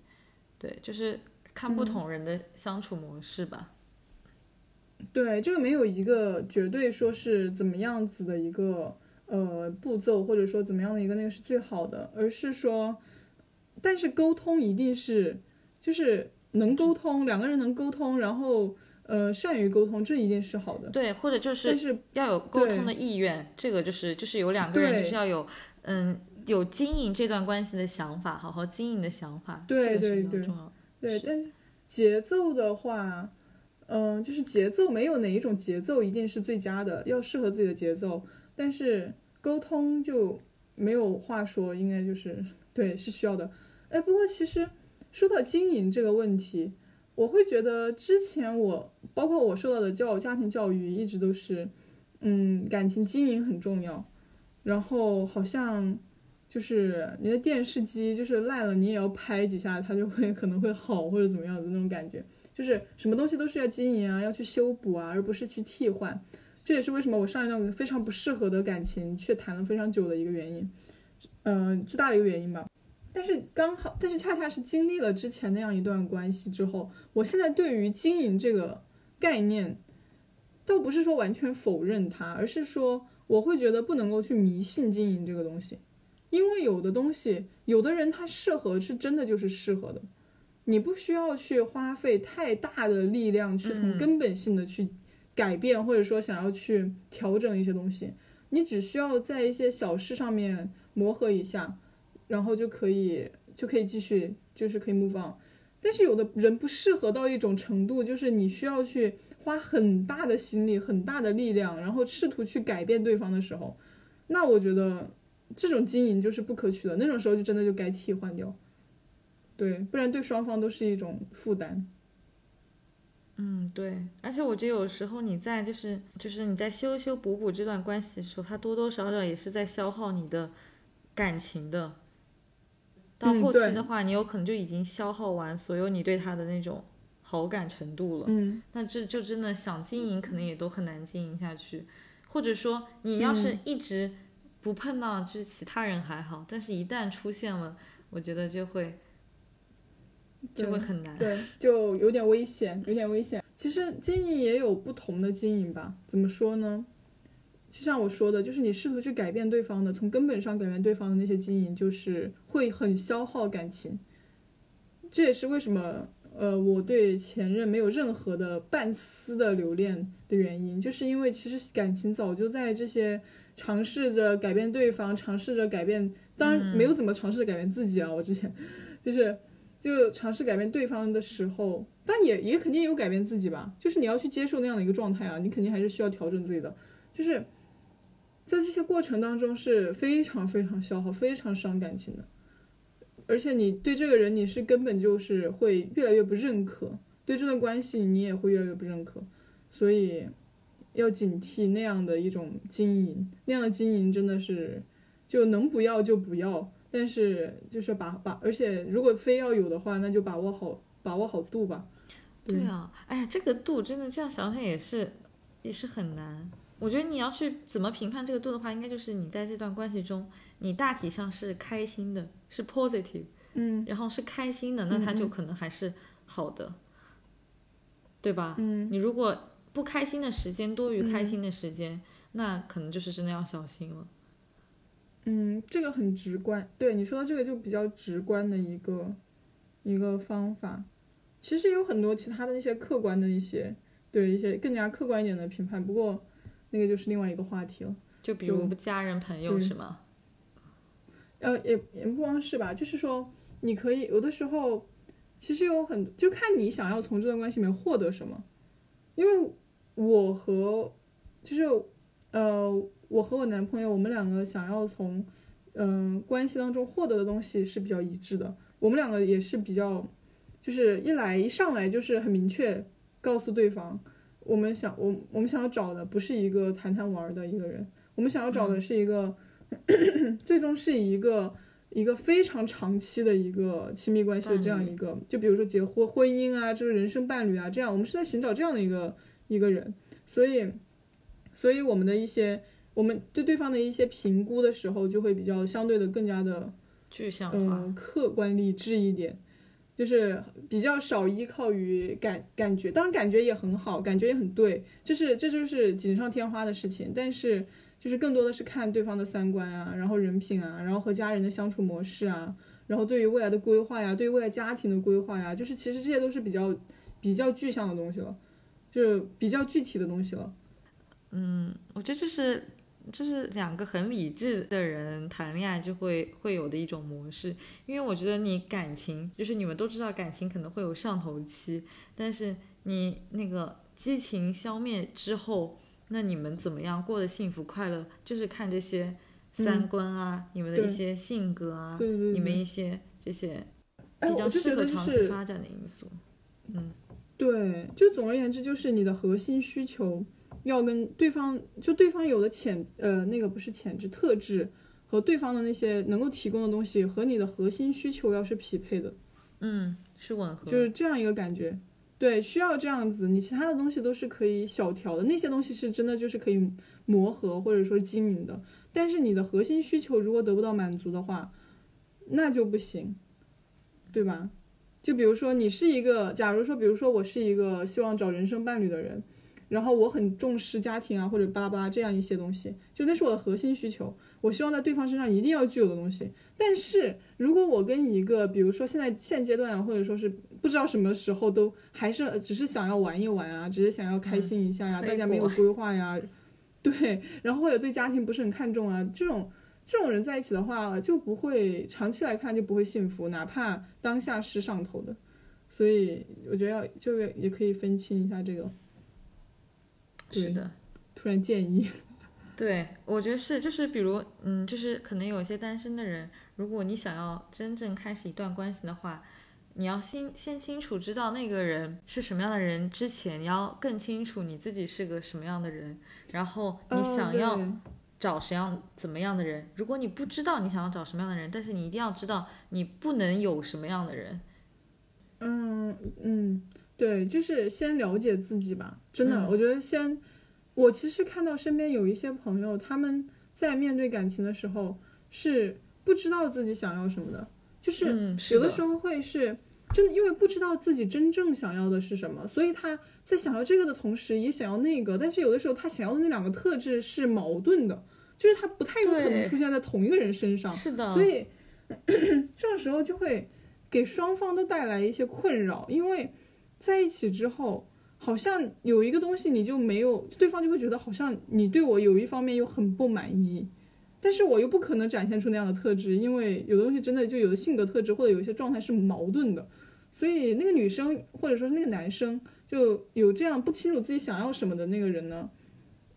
对，就是看不嗯同人的相处模式吧。对，这个没有一个绝对说是怎么样子的一个呃步骤，或者说怎么样的一个那个是最好的，而是说，但是沟通一定是就是能沟通，两个人能沟通，然后呃善于沟通，这一定是好的。对，或者就是但是要有沟通的意愿，这个就是就是有两个人就是要有嗯有经营这段关系的想法，好好经营的想法，对对对。对，但是节奏的话，嗯、就是节奏没有哪一种节奏一定是最佳的，要适合自己的节奏。但是沟通就没有话说，应该就是对是需要的。哎，不过其实说到经营这个问题，我会觉得之前我包括我受到的教家庭教育一直都是，嗯，感情经营很重要。然后好像就是你的电视机就是烂了，你也要拍几下，它就会 可能会好或者怎么样的那种感觉。就是什么东西都是要经营啊，要去修补啊，而不是去替换。这也是为什么我上一段非常不适合的感情却谈了非常久的一个原因，嗯、最大的一个原因吧。但是刚好，但是恰恰是经历了之前那样一段关系之后，我现在对于经营这个概念，倒不是说完全否认它，而是说我会觉得不能够去迷信经营这个东西，因为有的东西，有的人他适合是真的就是适合的，你不需要去花费太大的力量去从嗯。根本性的去改变，或者说想要去调整一些东西，你只需要在一些小事上面磨合一下，然后就可以就可以继续，就是可以 move on。但是有的人不适合到一种程度，就是你需要去花很大的心力、很大的力量，然后试图去改变对方的时候，那我觉得这种经营就是不可取的。那种时候就真的就该替换掉，对，不然对双方都是一种负担。嗯，对，而且我觉得有时候你在就是就是你在修修补补这段关系的时候，它多多少少也是在消耗你的感情的。到后期的话，你有可能就已经消耗完所有你对他的那种好感程度了。嗯那这就真的想经营，可能也都很难经营下去。或者说，你要是嗯一直不碰到，就是其他人还好，但是一旦出现了，我觉得就会就会很难。对，就有点危险，有点危险。其实经营也有不同的经营吧，怎么说呢？就像我说的，就是你试图去改变对方的，从根本上改变对方的那些经营，就是会很消耗感情。这也是为什么，呃，我对前任没有任何的半丝的留恋的原因，就是因为其实感情早就在这些尝试着改变对方，尝试着改变，当然没有怎么尝试着改变自己啊。我之前就是就尝试改变对方的时候，但也也肯定有改变自己吧，就是你要去接受那样的一个状态啊，你肯定还是需要调整自己的，就是在这些过程当中是非常非常消耗、非常伤感情的，而且你对这个人你是根本就是会越来越不认可，对这段关系你也会越来越不认可，所以要警惕那样的一种经营，那样的经营真的是就能不要就不要，但是就是把把，而且如果非要有的话，那就把握好把握好度吧。对啊，哎呀，这个度真的这样想想也是也是很难。我觉得你要去怎么评判这个度的话，应该就是你在这段关系中，你大体上是开心的，是 positive，嗯，然后是开心的，那他就可能还是好的，对吧？嗯，你如果不开心的时间多于开心的时间，那可能就是真的要小心了。嗯，这个很直观，对你说的这个就比较直观的一个一个方法。其实有很多其他的那些客观的一些，对一些更加客观一点的评判，不过。那个就是另外一个话题了，就比如家人朋友是吗？呃，也也不光是吧，就是说你可以有的时候，其实有很就看你想要从这段关系里面获得什么。因为我和就是呃，我和我男朋友，我们两个想要从嗯关系当中获得的东西是比较一致的。我们两个也是比较，就是一来一上来就是很明确告诉对方。我们想，我我们想要找的不是一个谈谈玩的一个人，我们想要找的是一个，最终是一个一个非常长期的一个亲密关系的这样一个，就比如说结婚婚姻啊，就是人生伴侣啊，这样我们是在寻找这样的一个一个人，所以，所以我们的一些我们对对方的一些评估的时候，就会比较相对的更加的具象化、客观理智一点。就是比较少依靠于感感觉，当然感觉也很好，感觉也很对，就是这就是锦上添花的事情。但是就是更多的是看对方的三观啊，然后人品啊，然后和家人的相处模式啊，然后对于未来的规划呀，对于未来家庭的规划呀，就是其实这些都是比较比较具象的东西了，就是比较具体的东西了。嗯，我觉得这是。就是两个很理智的人谈恋爱就会会有的一种模式，因为我觉得你感情就是你们都知道感情可能会有上头期，但是你那个激情消灭之后，那你们怎么样过得幸福快乐，就是看这些三观啊，你们的一些性格啊，你们一些这些比较适合长期发展的因素。嗯，对，就总而言之就是你的核心需求。要跟对方，就对方有的潜呃那个不是潜质特质和对方的那些能够提供的东西和你的核心需求要是匹配的，嗯，是吻合，就是这样一个感觉。对，需要这样子，你其他的东西都是可以小调的，那些东西是真的就是可以磨合或者说经营的。但是你的核心需求如果得不到满足的话，那就不行，对吧？就比如说你是一个，假如说，比如说我是一个希望找人生伴侣的人。然后我很重视家庭啊，或者巴拉巴拉这样一些东西，就那是我的核心需求。我希望在对方身上一定要具有的东西。但是如果我跟一个，比如说现在现阶段，或者说是不知道什么时候都还是只是想要玩一玩啊，只是想要开心一下呀，大家没有规划呀，对，然后或者对家庭不是很看重啊，这种这种人在一起的话，就不会长期来看就不会幸福，哪怕当下是上头的。所以我觉得要就也可以分清一下这个。是的，突然建议，对我觉得是，就是比如，嗯，就是可能有些单身的人，如果你想要真正开始一段关系的话，你要先先清楚知道那个人是什么样的人，之前你要更清楚你自己是个什么样的人，然后你想要找什么样怎么样的人。如果你不知道你想要找什么样的人，但是你一定要知道你不能有什么样的人。嗯嗯。对，就是先了解自己吧。真的，我觉得先，我其实看到身边有一些朋友，他们在面对感情的时候是不知道自己想要什么的，就是有的时候会是真的，因为不知道自己真正想要的是什么，所以他在想要这个的同时也想要那个，但是有的时候他想要的那两个特质是矛盾的，就是他不太有可能出现在同一个人身上。是的，所以 这种时候就会给双方都带来一些困扰，因为。在一起之后，好像有一个东西你就没有，对方就会觉得好像你对我有一方面又很不满意，但是我又不可能展现出那样的特质，因为有的东西真的就有的性格特质或者有一些状态是矛盾的，所以那个女生或者说是那个男生就有这样不清楚自己想要什么的那个人呢，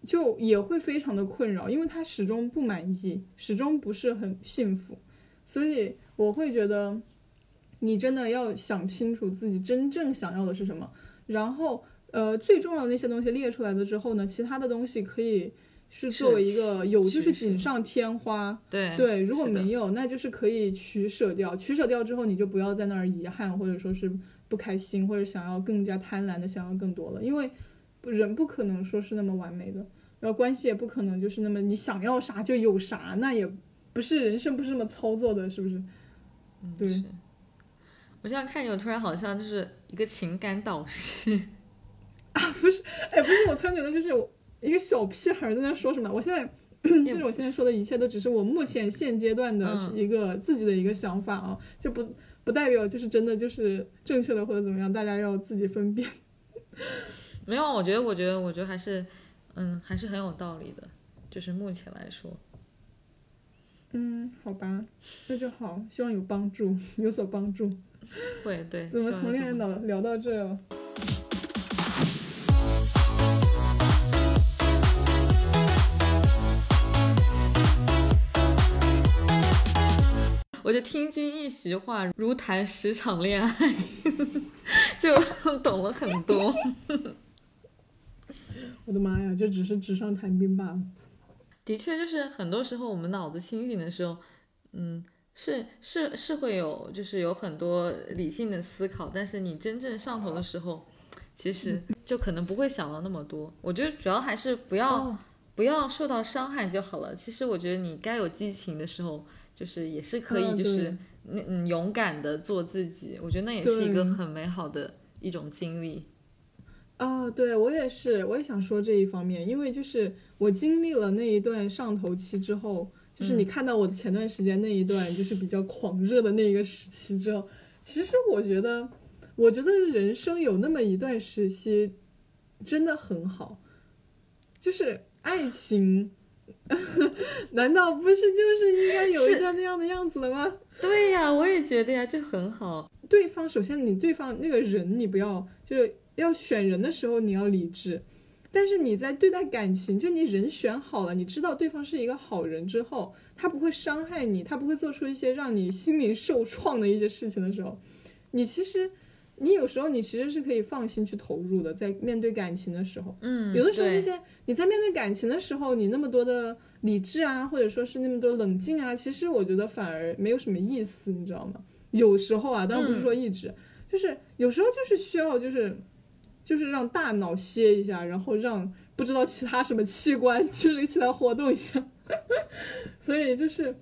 就也会非常的困扰，因为他始终不满意，始终不是很幸福，所以我会觉得。你真的要想清楚自己真正想要的是什么，然后呃最重要的那些东西列出来了之后呢，其他的东西可以是作为一个有就是锦上添花。对对，如果没有，那就是可以取舍掉。取舍掉之后，你就不要在那儿遗憾，或者说是不开心，或者想要更加贪婪的想要更多了，因为人不可能说是那么完美的。然后关系也不可能就是那么你想要啥就有啥，那也不是人生不是这么操作的，是不是？对。我这样看你，我突然好像就是一个情感导师 啊！不是，哎，不是，我突然觉得就是我一个小屁孩在那说什么。我现在 就是我现在说的一切都只是我目前现阶段的一个自己的一个想法啊，就不不代表就是真的就是正确的或者怎么样，大家要自己分辨。没有，我觉得，我觉得，我觉得还是。嗯，还是很有道理的，就是目前来说。嗯，好吧，那就好，希望有帮助，有所帮助。会，对。怎么从恋爱脑聊到这？我就听君一席话，如谈十场恋爱，就 懂了很多。我的妈呀，这只是纸上谈兵罢了。的确，就是很多时候我们脑子清醒的时候，嗯，是是是会有，就是有很多理性的思考。但是你真正上头的时候，其实就可能不会想到那么多。我觉得主要还是不要不要受到伤害就好了。其实我觉得你该有激情的时候，就是也是可以，就是嗯勇敢的做自己。我觉得那也是一个很美好的一种经历。啊，对我也是，我也想说这一方面，因为就是我经历了那一段上头期之后，就是你看到我的前段时间那一段就是比较狂热的那一个时期之后，其实我觉得，我觉得人生有那么一段时期真的很好，就是爱情，难道不是就是应该有一段那样的样子的吗？对呀，我也觉得呀，这很好。对方首先你对方那个人你不要就。要选人的时候，你要理智，但是你在对待感情，就你人选好了，你知道对方是一个好人之后，他不会伤害你，他不会做出一些让你心灵受创的一些事情的时候，你其实，你有时候你其实是可以放心去投入的，在面对感情的时候，嗯，有的时候那些你在面对感情的时候，你那么多的理智啊，或者说是那么多冷静啊，其实我觉得反而没有什么意思，你知道吗？有时候啊，当然不是说一直，就是有时候就是需要就是。就是让大脑歇一下，然后让不知道其他什么器官就是一起来活动一下，所以就是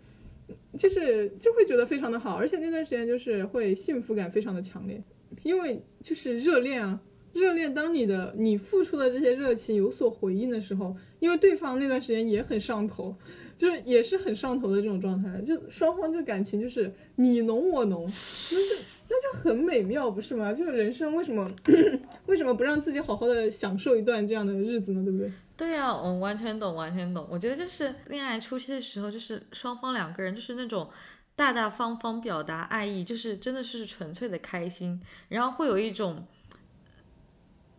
就是就会觉得非常的好，而且那段时间就是会幸福感非常的强烈，因为就是热恋啊，热恋当你的你付出的这些热情有所回应的时候，因为对方那段时间也很上头，就是也是很上头的这种状态，就双方就感情就是你浓我浓，就是。那就很美妙，不是吗？就是人生为什么 为什么不让自己好好的享受一段这样的日子呢？对不对？对呀，我完全懂，完全懂。我觉得就是恋爱初期的时候，就是双方两个人就是那种大大方方表达爱意，就是真的是纯粹的开心，然后会有一种，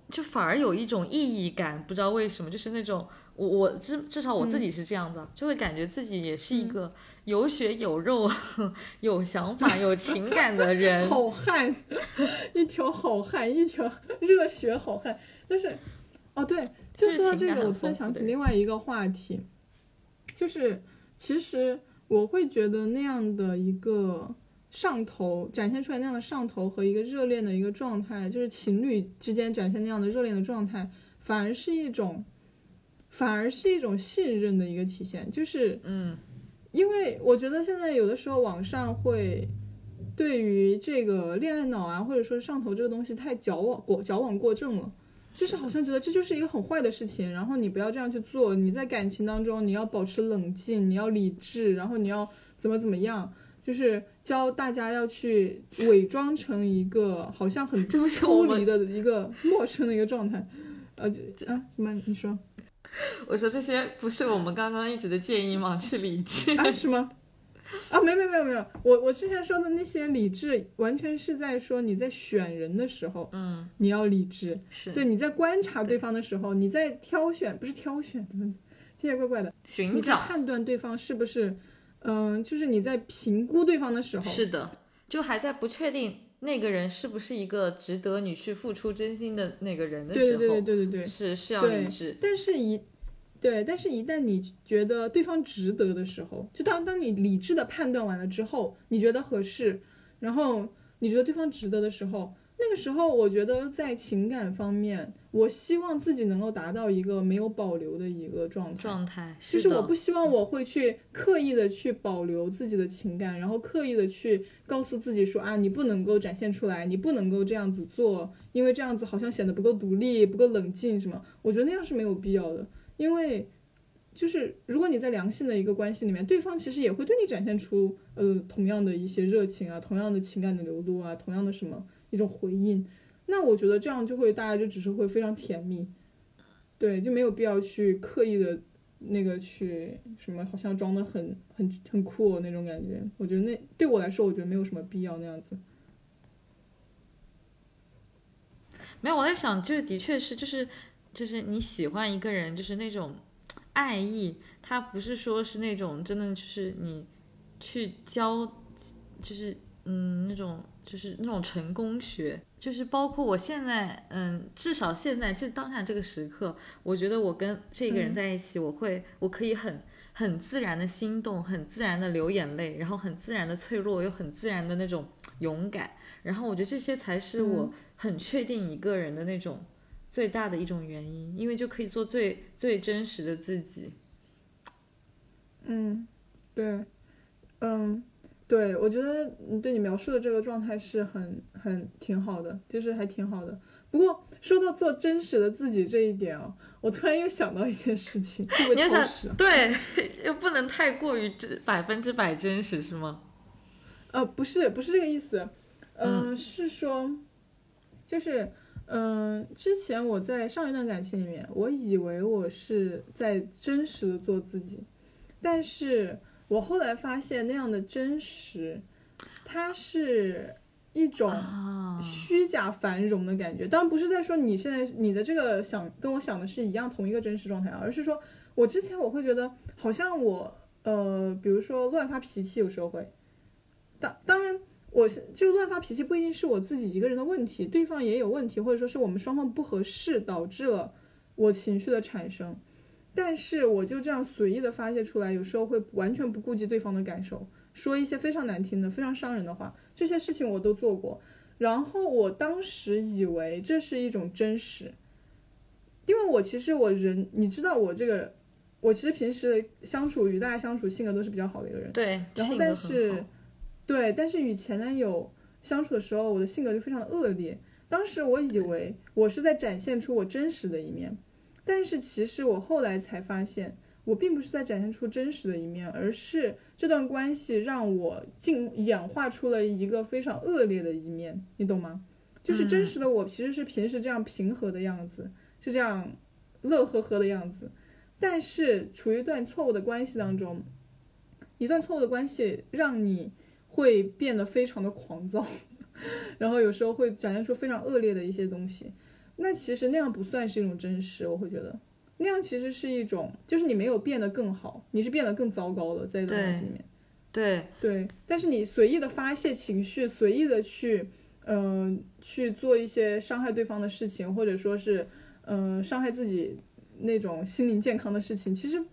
就反而有一种意义感，不知道为什么，就是那种我我至至少我自己是这样子，就会感觉自己也是一个。有血有肉、有想法、有情感的人，好汉，一条好汉，一条热血好汉。但是，哦，对，就说到这个，我突然想起另外一个话题，就是其实我会觉得那样的一个上头展现出来那样的上头和一个热恋的一个状态，就是情侣之间展现那样的热恋的状态，反而是一种，反而是一种信任的一个体现，就是嗯。因为我觉得现在有的时候网上会对于这个恋爱脑啊，或者说上头这个东西太矫枉过矫枉过正了，就是好像觉得这就是一个很坏的事情，然后你不要这样去做。你在感情当中你要保持冷静，你要理智，然后你要怎么怎么样，就是教大家要去伪装成一个好像很抽离的一个陌生的一个状态。呃，啊，什么？你说？我说这些不是我们刚刚一直的建议吗？去理智啊？是吗？啊，没没没有没有，我我之前说的那些理智，完全是在说你在选人的时候，嗯，你要理智，是对你在观察对方的时候，你在挑选，不是挑选，怎么听起来怪怪的？寻找判断对方是不是，嗯，就是你在评估对方的时候，是的，就还在不确定那个人是不是一个值得你去付出真心的那个人的时候，对对对对对对，是是要理智。但是，一对，但是一旦你觉得对方值得的时候，就当当你理智的判断完了之后，你觉得合适，然后你觉得对方值得的时候。那个时候，我觉得在情感方面，我希望自己能够达到一个没有保留的一个状态。状态，就是我不希望我会去刻意的去保留自己的情感，然后刻意的去告诉自己说啊，你不能够展现出来，你不能够这样子做，因为这样子好像显得不够独立、不够冷静什么。我觉得那样是没有必要的，因为就是如果你在良性的一个关系里面，对方其实也会对你展现出呃同样的一些热情啊，同样的情感的流露啊，同样的什么。一种回应，那我觉得这样就会大家就只是会非常甜蜜，对，就没有必要去刻意的那个去什么，好像装的很很很酷那种感觉。我觉得那对我来说，我觉得没有什么必要那样子。没有，我在想，就是的确是，就是就是你喜欢一个人，就是那种爱意，他不是说是那种真的就是你去教，就是嗯那种。就是那种成功学，就是包括我现在，嗯，至少现在这当下这个时刻，我觉得我跟这个人在一起，我会，我可以很很自然的心动，很自然的流眼泪，然后很自然的脆弱，又很自然的那种勇敢，然后我觉得这些才是我很确定一个人的那种最大的一种原因，因为就可以做最最真实的自己。嗯，对，嗯。对，我觉得对你描述的这个状态是很很挺好的，就是还挺好的。不过说到做真实的自己这一点哦，我突然又想到一件事情，特别超时。对，又不能太过于真百分之百真实，是吗？呃，不是，不是这个意思。嗯，是说，就是嗯，之前我在上一段感情里面，我以为我是在真实的做自己，但是。我后来发现那样的真实，它是一种虚假繁荣的感觉。当然不是在说你现在你的这个想跟我想的是一样同一个真实状态，而是说我之前我会觉得好像我呃，比如说乱发脾气，有时候会。当当然，我就乱发脾气不一定是我自己一个人的问题，对方也有问题，或者说是我们双方不合适导致了我情绪的产生。但是我就这样随意的发泄出来，有时候会完全不顾及对方的感受，说一些非常难听的、非常伤人的话。这些事情我都做过，然后我当时以为这是一种真实，因为我其实我人，你知道我这个，我其实平时相处与大家相处性格都是比较好的一个人。对，然后但是，对，但是与前男友相处的时候，我的性格就非常的恶劣。当时我以为我是在展现出我真实的一面。但是其实我后来才发现，我并不是在展现出真实的一面，而是这段关系让我进演化出了一个非常恶劣的一面，你懂吗？就是真实的我其实是平时这样平和的样子，是这样乐呵呵的样子，但是处于一段错误的关系当中，一段错误的关系让你会变得非常的狂躁，然后有时候会展现出非常恶劣的一些东西。那其实那样不算是一种真实，我会觉得那样其实是一种，就是你没有变得更好，你是变得更糟糕了，在一段关系里面。对对，但是你随意的发泄情绪，随意的去，嗯，去做一些伤害对方的事情，或者说是，嗯，伤害自己那种心灵健康的事情，其实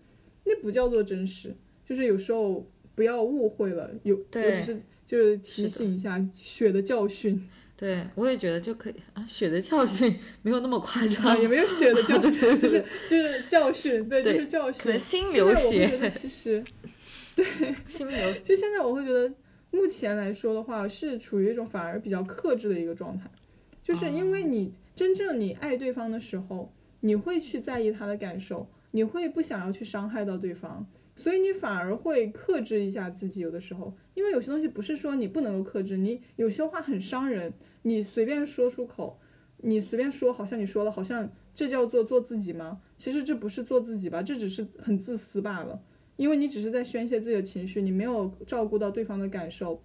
那不叫做真实。就是有时候不要误会了，有我只是就是提醒一下血的教训。对，我也觉得就可以啊，血的教训没有那么夸张，也没有血的教训，就是就是教训，对，就是教训。可能心流血，其实，对，心流。就现在我会觉得，目前来说的话，是处于一种反而比较克制的一个状态，就是因为你真正你爱对方的时候，你会去在意他的感受，你会不想要去伤害到对方。所以你反而会克制一下自己，有的时候，因为有些东西不是说你不能够克制，你有些话很伤人，你随便说出口，你随便说，好像你说了，好像这叫做做自己吗？其实这不是做自己吧，这只是很自私罢了。因为你只是在宣泄自己的情绪，你没有照顾到对方的感受。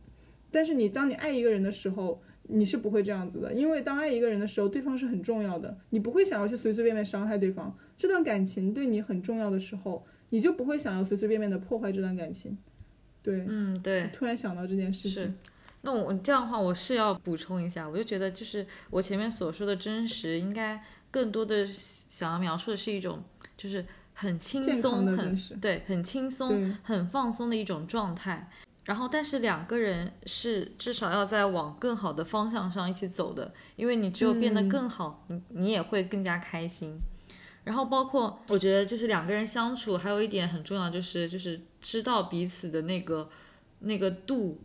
但是你当你爱一个人的时候，你是不会这样子的，因为当爱一个人的时候，对方是很重要的，你不会想要去随随便便伤害对方。这段感情对你很重要的时候。你就不会想要随随便便的破坏这段感情，对，嗯，对。突然想到这件事情，那我这样的话，我是要补充一下，我就觉得就是我前面所说的真实，应该更多的想要描述的是一种，就是很轻松、很对、很轻松、很放松的一种状态。然后，但是两个人是至少要在往更好的方向上一起走的，因为你只有变得更好，你你也会更加开心。然后，包括我觉得就是两个人相处，还有一点很重要，就是就是知道彼此的那个那个度。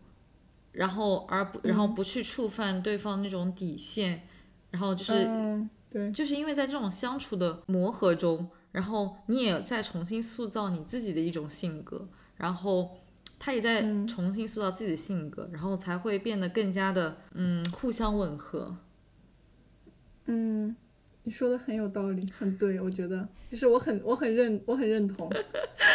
然后而不，然后不去触犯对方那种底线，然后就是，对，就是因为在这种相处的磨合中，然后你也在重新塑造你自己的一种性格，然后他也在重新塑造自己的性格，然后才会变得更加的，嗯，互相吻合。嗯，你说的很有道理，很对，我觉得，就是我很我很认我很认同，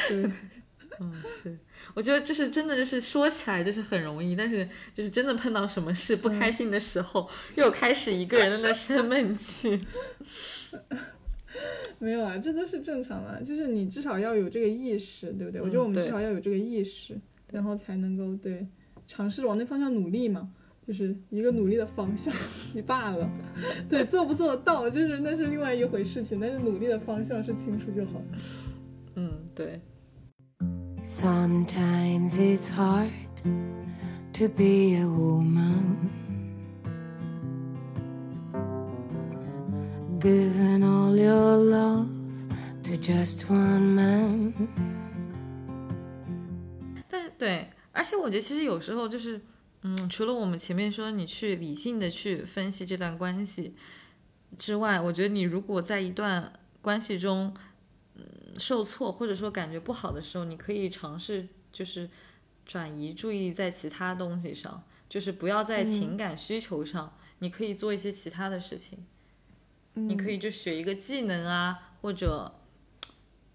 对，嗯，是。我觉得就是真的，就是说起来就是很容易，但是就是真的碰到什么事不开心的时候，又开始一个人在那生闷气。没有啊，这都是正常的，就是你至少要有这个意识，对不对？我觉得我们至少要有这个意识，然后才能够对尝试往那方向努力嘛，就是一个努力的方向，你罢了。对，做不做得到，就是那是另外一回事情，但是努力的方向是清楚就好。嗯，对。Sometimes it's hard to be a woman. Giving all your love to just one man. 但是对，而且我觉得其实有时候就是，嗯，除了我们前面说你去理性的去分析这段关系之外，我觉得你如果在一段关系中，嗯受挫或者说感觉不好的时候，你可以尝试就是转移注意力在其他东西上，就是不要在情感需求上，你可以做一些其他的事情。你可以就学一个技能啊，或者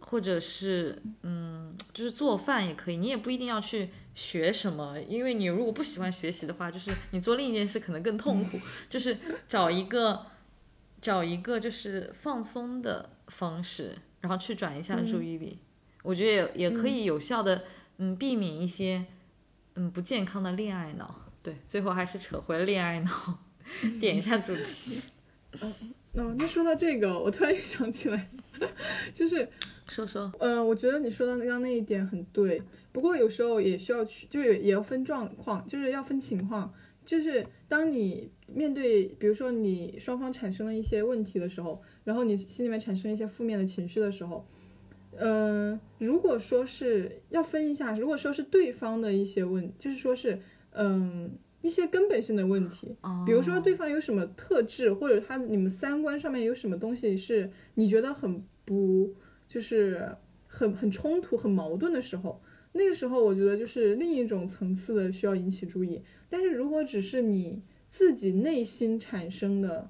或者是嗯，就是做饭也可以。你也不一定要去学什么，因为你如果不喜欢学习的话，就是你做另一件事可能更痛苦。就是找一个找一个就是放松的方式。然后去转一下注意力，我觉得也也可以有效的，嗯，避免一些，嗯，不健康的恋爱脑。对，最后还是扯回恋爱脑，点一下主题。嗯，那说到这个，我突然又想起来，就是说说，嗯，我觉得你说的刚刚那一点很对，不过有时候也需要去，就也也要分状况，就是要分情况，就是当你面对，比如说你双方产生了一些问题的时候。然后你心里面产生一些负面的情绪的时候，嗯，如果说是要分一下，如果说是对方的一些问，就是说是嗯一些根本性的问题，比如说对方有什么特质，或者他你们三观上面有什么东西是你觉得很不就是很很冲突、很矛盾的时候，那个时候我觉得就是另一种层次的需要引起注意。但是如果只是你自己内心产生的，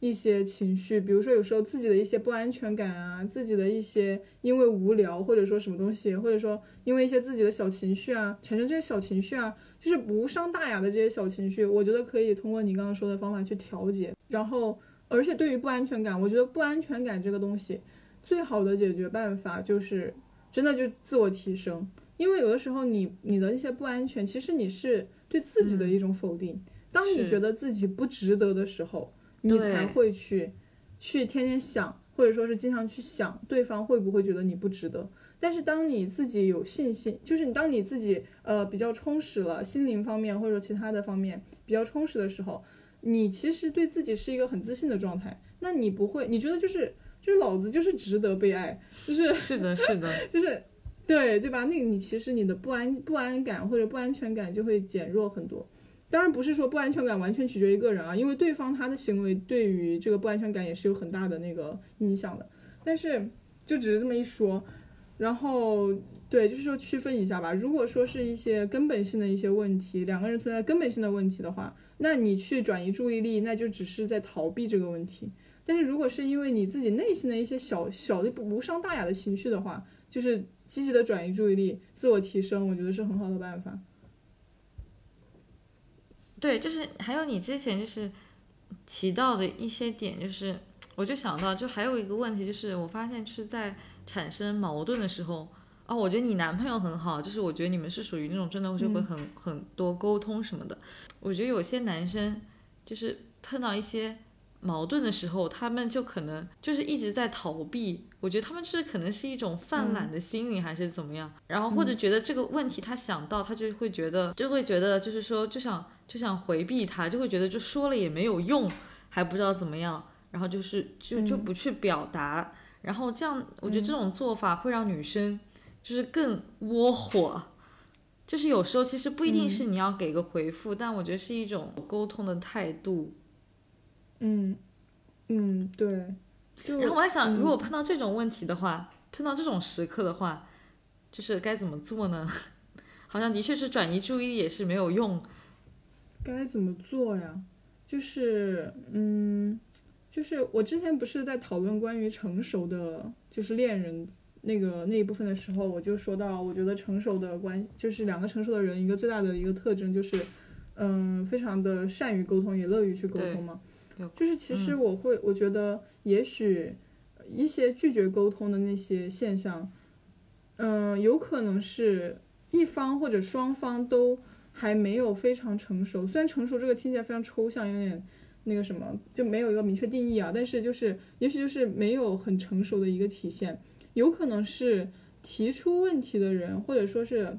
一些情绪，比如说有时候自己的一些不安全感啊，自己的一些因为无聊或者说什么东西，或者说因为一些自己的小情绪啊，产生这些小情绪啊，就是无伤大雅的这些小情绪，我觉得可以通过你刚刚说的方法去调节。然后，而且对于不安全感，我觉得不安全感这个东西，最好的解决办法就是真的就自我提升，因为有的时候你你的一些不安全，其实你是对自己的一种否定。当你觉得自己不值得的时候。你才会去，去天天想，或者说是经常去想对方会不会觉得你不值得。但是当你自己有信心，就是你当你自己呃比较充实了，心灵方面或者说其他的方面比较充实的时候，你其实对自己是一个很自信的状态。那你不会，你觉得就是就是老子就是值得被爱，就是 是的，是的，就是对对吧？那你其实你的不安不安感或者不安全感就会减弱很多。当然不是说不安全感完全取决于个人啊，因为对方他的行为对于这个不安全感也是有很大的那个影响的。但是就只是这么一说，然后对，就是说区分一下吧。如果说是一些根本性的一些问题，两个人存在根本性的问题的话，那你去转移注意力，那就只是在逃避这个问题。但是如果是因为你自己内心的一些小小的无伤大雅的情绪的话，就是积极的转移注意力，自我提升，我觉得是很好的办法。对，就是还有你之前就是提到的一些点，就是我就想到，就还有一个问题，就是我发现就是在产生矛盾的时候，哦，我觉得你男朋友很好，就是我觉得你们是属于那种真的就会很、很多沟通什么的。我觉得有些男生就是碰到一些矛盾的时候，他们就可能就是一直在逃避。我觉得他们就是可能是一种犯懒的心理，还是怎么样。然后或者觉得这个问题他想到，他就会觉得就会觉得就是说就想就想回避他，就会觉得就说了也没有用，还不知道怎么样，然后就是就就不去表达。然后这样，我觉得这种做法会让女生。就是更窝火，就是有时候其实不一定是你要给个回复，但我觉得是一种沟通的态度。嗯嗯，对。然后我还想，如果碰到这种问题的话，碰到这种时刻的话，就是该怎么做呢？好像的确是转移注意力也是没有用。该怎么做呀？就是嗯，就是我之前不是在讨论关于成熟的就是恋人。那个那一部分的时候，我就说到，我觉得成熟的关就是两个成熟的人，一个最大的一个特征就是，嗯，非常的善于沟通，也乐于去沟通嘛。就是其实我会，我觉得也许一些拒绝沟通的那些现象，嗯，有可能是一方或者双方都还没有非常成熟。虽然成熟这个听起来非常抽象，有点那个什么，就没有一个明确定义啊。但是就是也许就是没有很成熟的一个体现。有可能是提出问题的人，或者说是，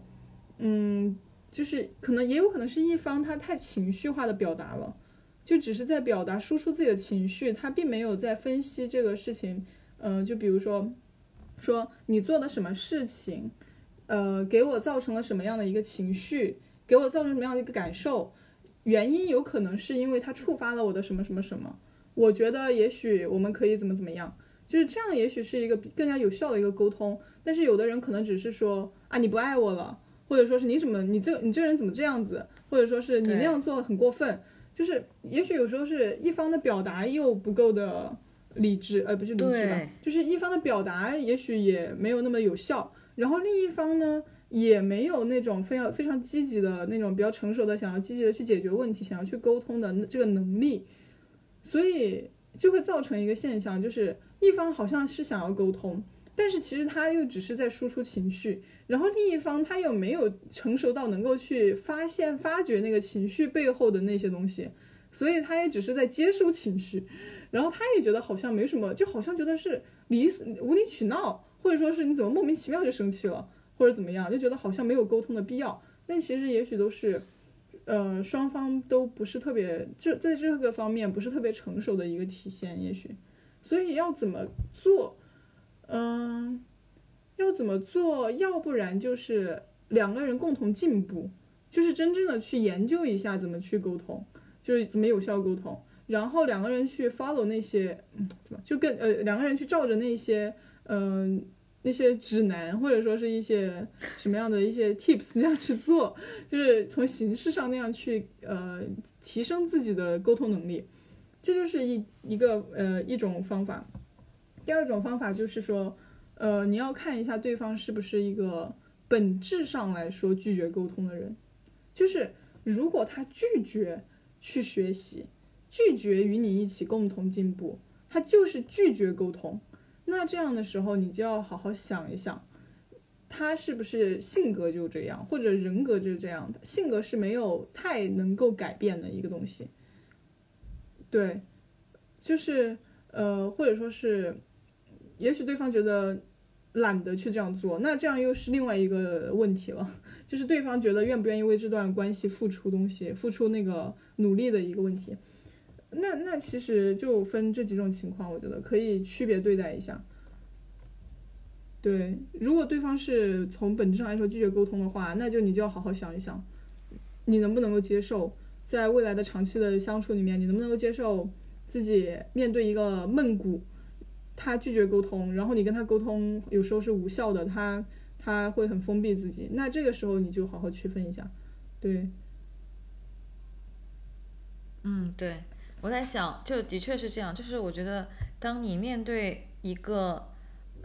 嗯，就是可能也有可能是一方他太情绪化的表达了，就只是在表达输出自己的情绪，他并没有在分析这个事情。嗯，就比如说，说你做的什么事情，呃，给我造成了什么样的一个情绪，给我造成什么样的一个感受，原因有可能是因为他触发了我的什么什么什么。我觉得也许我们可以怎么怎么样。就是这样，也许是一个更加有效的一个沟通。但是有的人可能只是说啊，你不爱我了，或者说是你怎么你这你这人怎么这样子，或者说是你那样做很过分。就是也许有时候是一方的表达又不够的理智，呃，不是理智吧？就是一方的表达也许也没有那么有效，然后另一方呢也没有那种非常非常积极的那种比较成熟的想要积极的去解决问题、想要去沟通的这个能力，所以就会造成一个现象，就是。一方好像是想要沟通，但是其实他又只是在输出情绪，然后另一方他又没有成熟到能够去发现、发掘那个情绪背后的那些东西，所以他也只是在接收情绪，然后他也觉得好像没什么，就好像觉得是理无理取闹，或者说是你怎么莫名其妙就生气了，或者怎么样，就觉得好像没有沟通的必要，但其实也许都是，呃，双方都不是特别，就在这个方面不是特别成熟的一个体现，也许。所以要怎么做？嗯，要怎么做？要不然就是两个人共同进步，就是真正的去研究一下怎么去沟通，就是怎么有效沟通。然后两个人去 follow 那些，嗯，怎么就跟呃两个人去照着那些，嗯，那些指南或者说是一些什么样的一些 tips 那样去做，就是从形式上那样去呃提升自己的沟通能力。这就是一一个呃一种方法，第二种方法就是说，呃，你要看一下对方是不是一个本质上来说拒绝沟通的人，就是如果他拒绝去学习，拒绝与你一起共同进步，他就是拒绝沟通，那这样的时候你就要好好想一想，他是不是性格就这样，或者人格就是这样的，性格是没有太能够改变的一个东西。对，就是呃，或者说是，也许对方觉得懒得去这样做，那这样又是另外一个问题了，就是对方觉得愿不愿意为这段关系付出东西、付出那个努力的一个问题。那那其实就分这几种情况，我觉得可以区别对待一下。对，如果对方是从本质上来说拒绝沟通的话，那就你就要好好想一想，你能不能够接受。在未来的长期的相处里面，你能不能够接受自己面对一个闷骨，他拒绝沟通，然后你跟他沟通有时候是无效的，他他会很封闭自己，那这个时候你就好好区分一下，对。嗯，对，我在想，就的确是这样，就是我觉得当你面对一个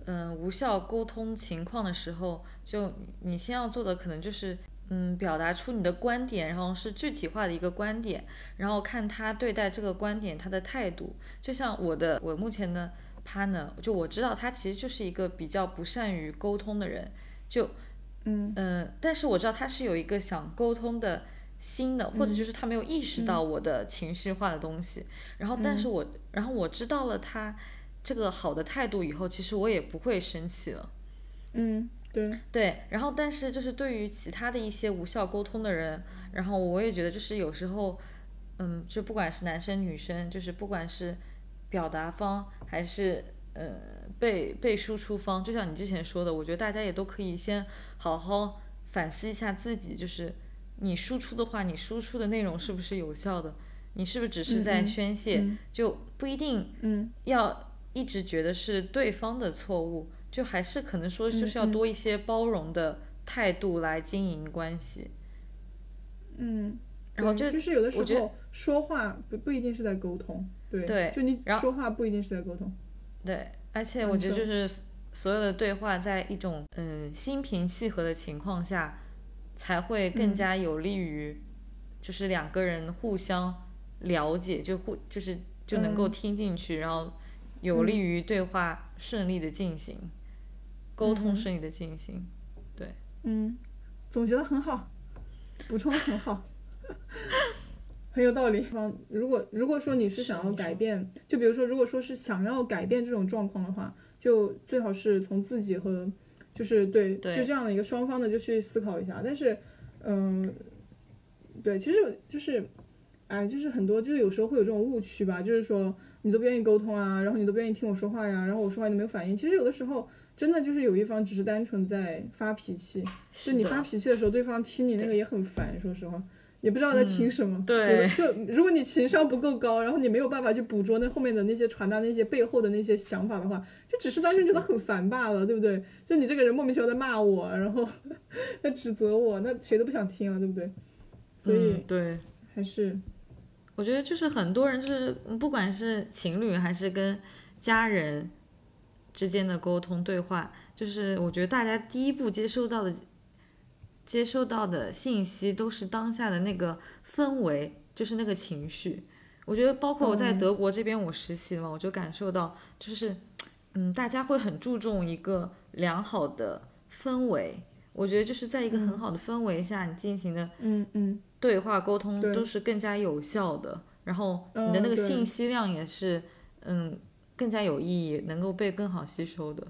嗯无效沟通情况的时候，就你先要做的可能就是。嗯，表达出你的观点，然后是具体化的一个观点，然后看他对待这个观点他的态度。就像我的，我目前的 partner，就我知道他其实就是一个比较不善于沟通的人，就嗯嗯，但是我知道他是有一个想沟通的心的，或者就是他没有意识到我的情绪化的东西。然后，但是我，然后我知道了他这个好的态度以后，其实我也不会生气了。嗯，对，对。然后，但是就是对于其他的一些无效沟通的人，然后我也觉得就是有时候，嗯，就不管是男生女生，就是不管是表达方还是呃被被输出方，就像你之前说的，我觉得大家也都可以先好好反思一下自己，就是你输出的话，你输出的内容是不是有效的？你是不是只是在宣泄？嗯就不一定嗯要一直觉得是对方的错误，就还是可能说就是要多一些包容的态度来经营关系。嗯，然后就对就是有的时候说话不不一定是在沟通，对对就你说话不一定是在沟通，对，而且嗯我觉得就是所有的对话，在一种嗯心平气和的情况下，才会更嗯。加有利于，就是两个人互相了解，就互就是就能够嗯。听进去，然后有利于对话顺利的进行，沟通嗯顺利的进行。对，嗯，总结的很好，补充的很好，很有道理。嗯，如果如果说你是想要改变，就比如说，如果说是想要改变这种状况的话，就最好是从自己和就是对对是这样的一个双方的就去思考一下。但是，嗯，对，其实就是，哎，就是很多就是有时候会有这种误区吧，就是说你都不愿意沟通啊，然后你都不愿意听我说话呀，然后我说话你都没有反应。其实有的时候真的就是有一方只是单纯在发脾气。就你发脾气的时候，对方听你那个也很烦，说实话，也不知道在听什么。嗯对就如果你情商不够高，然后你没有办法去捕捉那后面的那些传达那些背后的那些想法的话，就只是单纯觉得很烦罢了，对不对？就你这个人莫名其妙在骂我，然后 在指责我，那谁都不想听了，对不对？所以嗯、对。还是我觉得就是很多人就是嗯不管是情侣还是跟家人之间的沟通对话，就是我觉得大家第一步接收到的接收到的信息都是当下的那个氛围，就是那个情绪。我觉得包括我在嗯德国这边我实习嘛，我就感受到就是嗯，大家会很注重一个良好的氛围。我觉得就是在一个很好的氛围下，你进行的嗯嗯对话沟通都是更加有效的，然后你的那个信息量也是，嗯，更加有意义，能够被更好吸收的。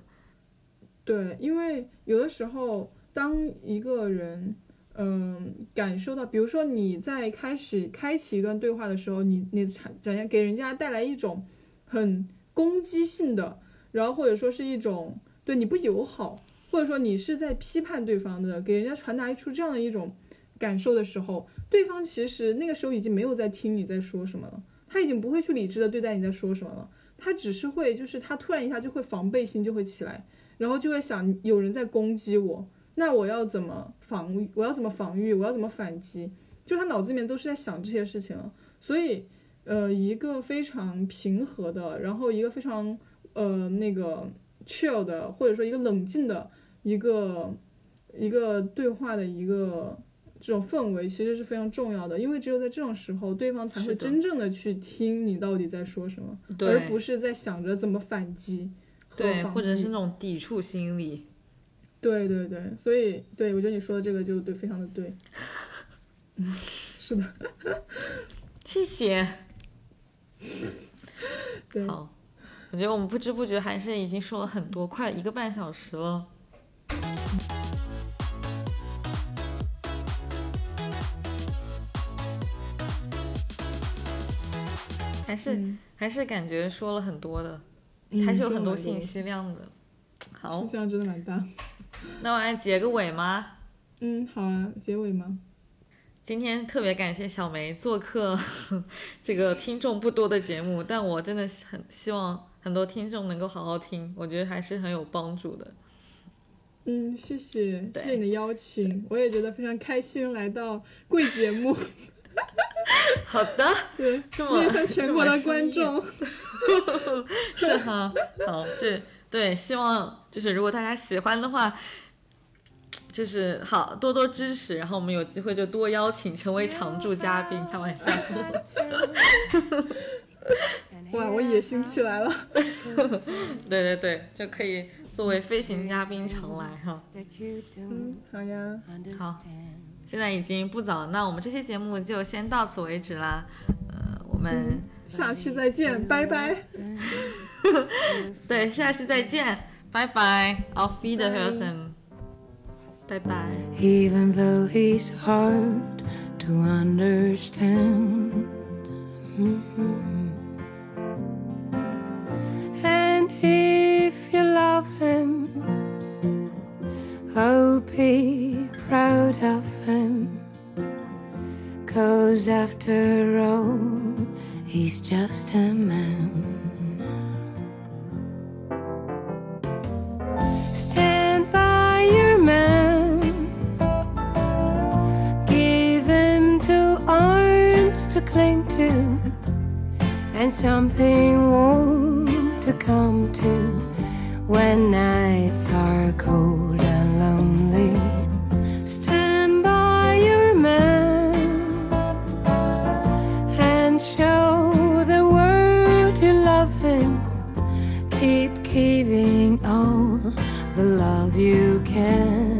对，因为有的时候，当一个人，嗯，感受到，比如说你在开始开启一段对话的时候，你你产展现给人家带来一种很攻击性的，然后或者说是一种对你不友好，或者说你是在批判对方的，给人家传达出这样的一种感受的时候，对方其实那个时候已经没有在听你在说什么了，他已经不会去理智的对待你在说什么了，他只是会就是他突然一下就会防备心就会起来。然后就会想有人在攻击我，那我要怎么防御？我要怎么防御？我要怎么反击？就他脑子里面都是在想这些事情了。所以，呃，一个非常平和的，然后一个非常呃那个 chill 的，或者说一个冷静的一个一个对话的一个这种氛围，其实是非常重要的。因为只有在这种时候，对方才会真正的去听你到底在说什么，而不是在想着怎么反击。对，或者是那种抵触心理。对对对，所以对我觉得你说的这个就对，非常的对。嗯，是的，谢谢。对，好，我觉得我们不知不觉还是已经说了很多，快一个半小时了。还是、嗯还是感觉说了很多的，嗯还是有很多信息量的。好信，息量真的蛮大。那我来结个尾吗？嗯，好啊，结尾吗？今天特别感谢小梅做客 这个听众不多的节目，但我真的很希望很多听众能够好好听，我觉得还是很有帮助的。嗯，谢谢，谢谢你的邀请，我也觉得非常开心来到贵节目，好的，对，这么面向全国的观众。是哈，好，对对，希望就是如果大家喜欢的话，就是好多多支持，然后我们有机会就多邀请成为常驻嘉宾，开玩笑。哇，我野心起来了。对对对，就可以作为飞行嘉宾常来哈。嗯，好呀。好，现在已经不早了，那我们这期节目就先到此为止啦。呃，我们下期再见，拜拜。对，下期再见，拜拜。Auf Wiederhören，拜拜。Even though he's hard to understand. Mm-hmm. And if you love him, oh, be proud of him. Cause after all, he's just a man. Stand by your man. Give him two arms to cling to, and something warm to come to when nights are cold and lonely. Stand by your man and show the world you love him. Keep giving all the love you can.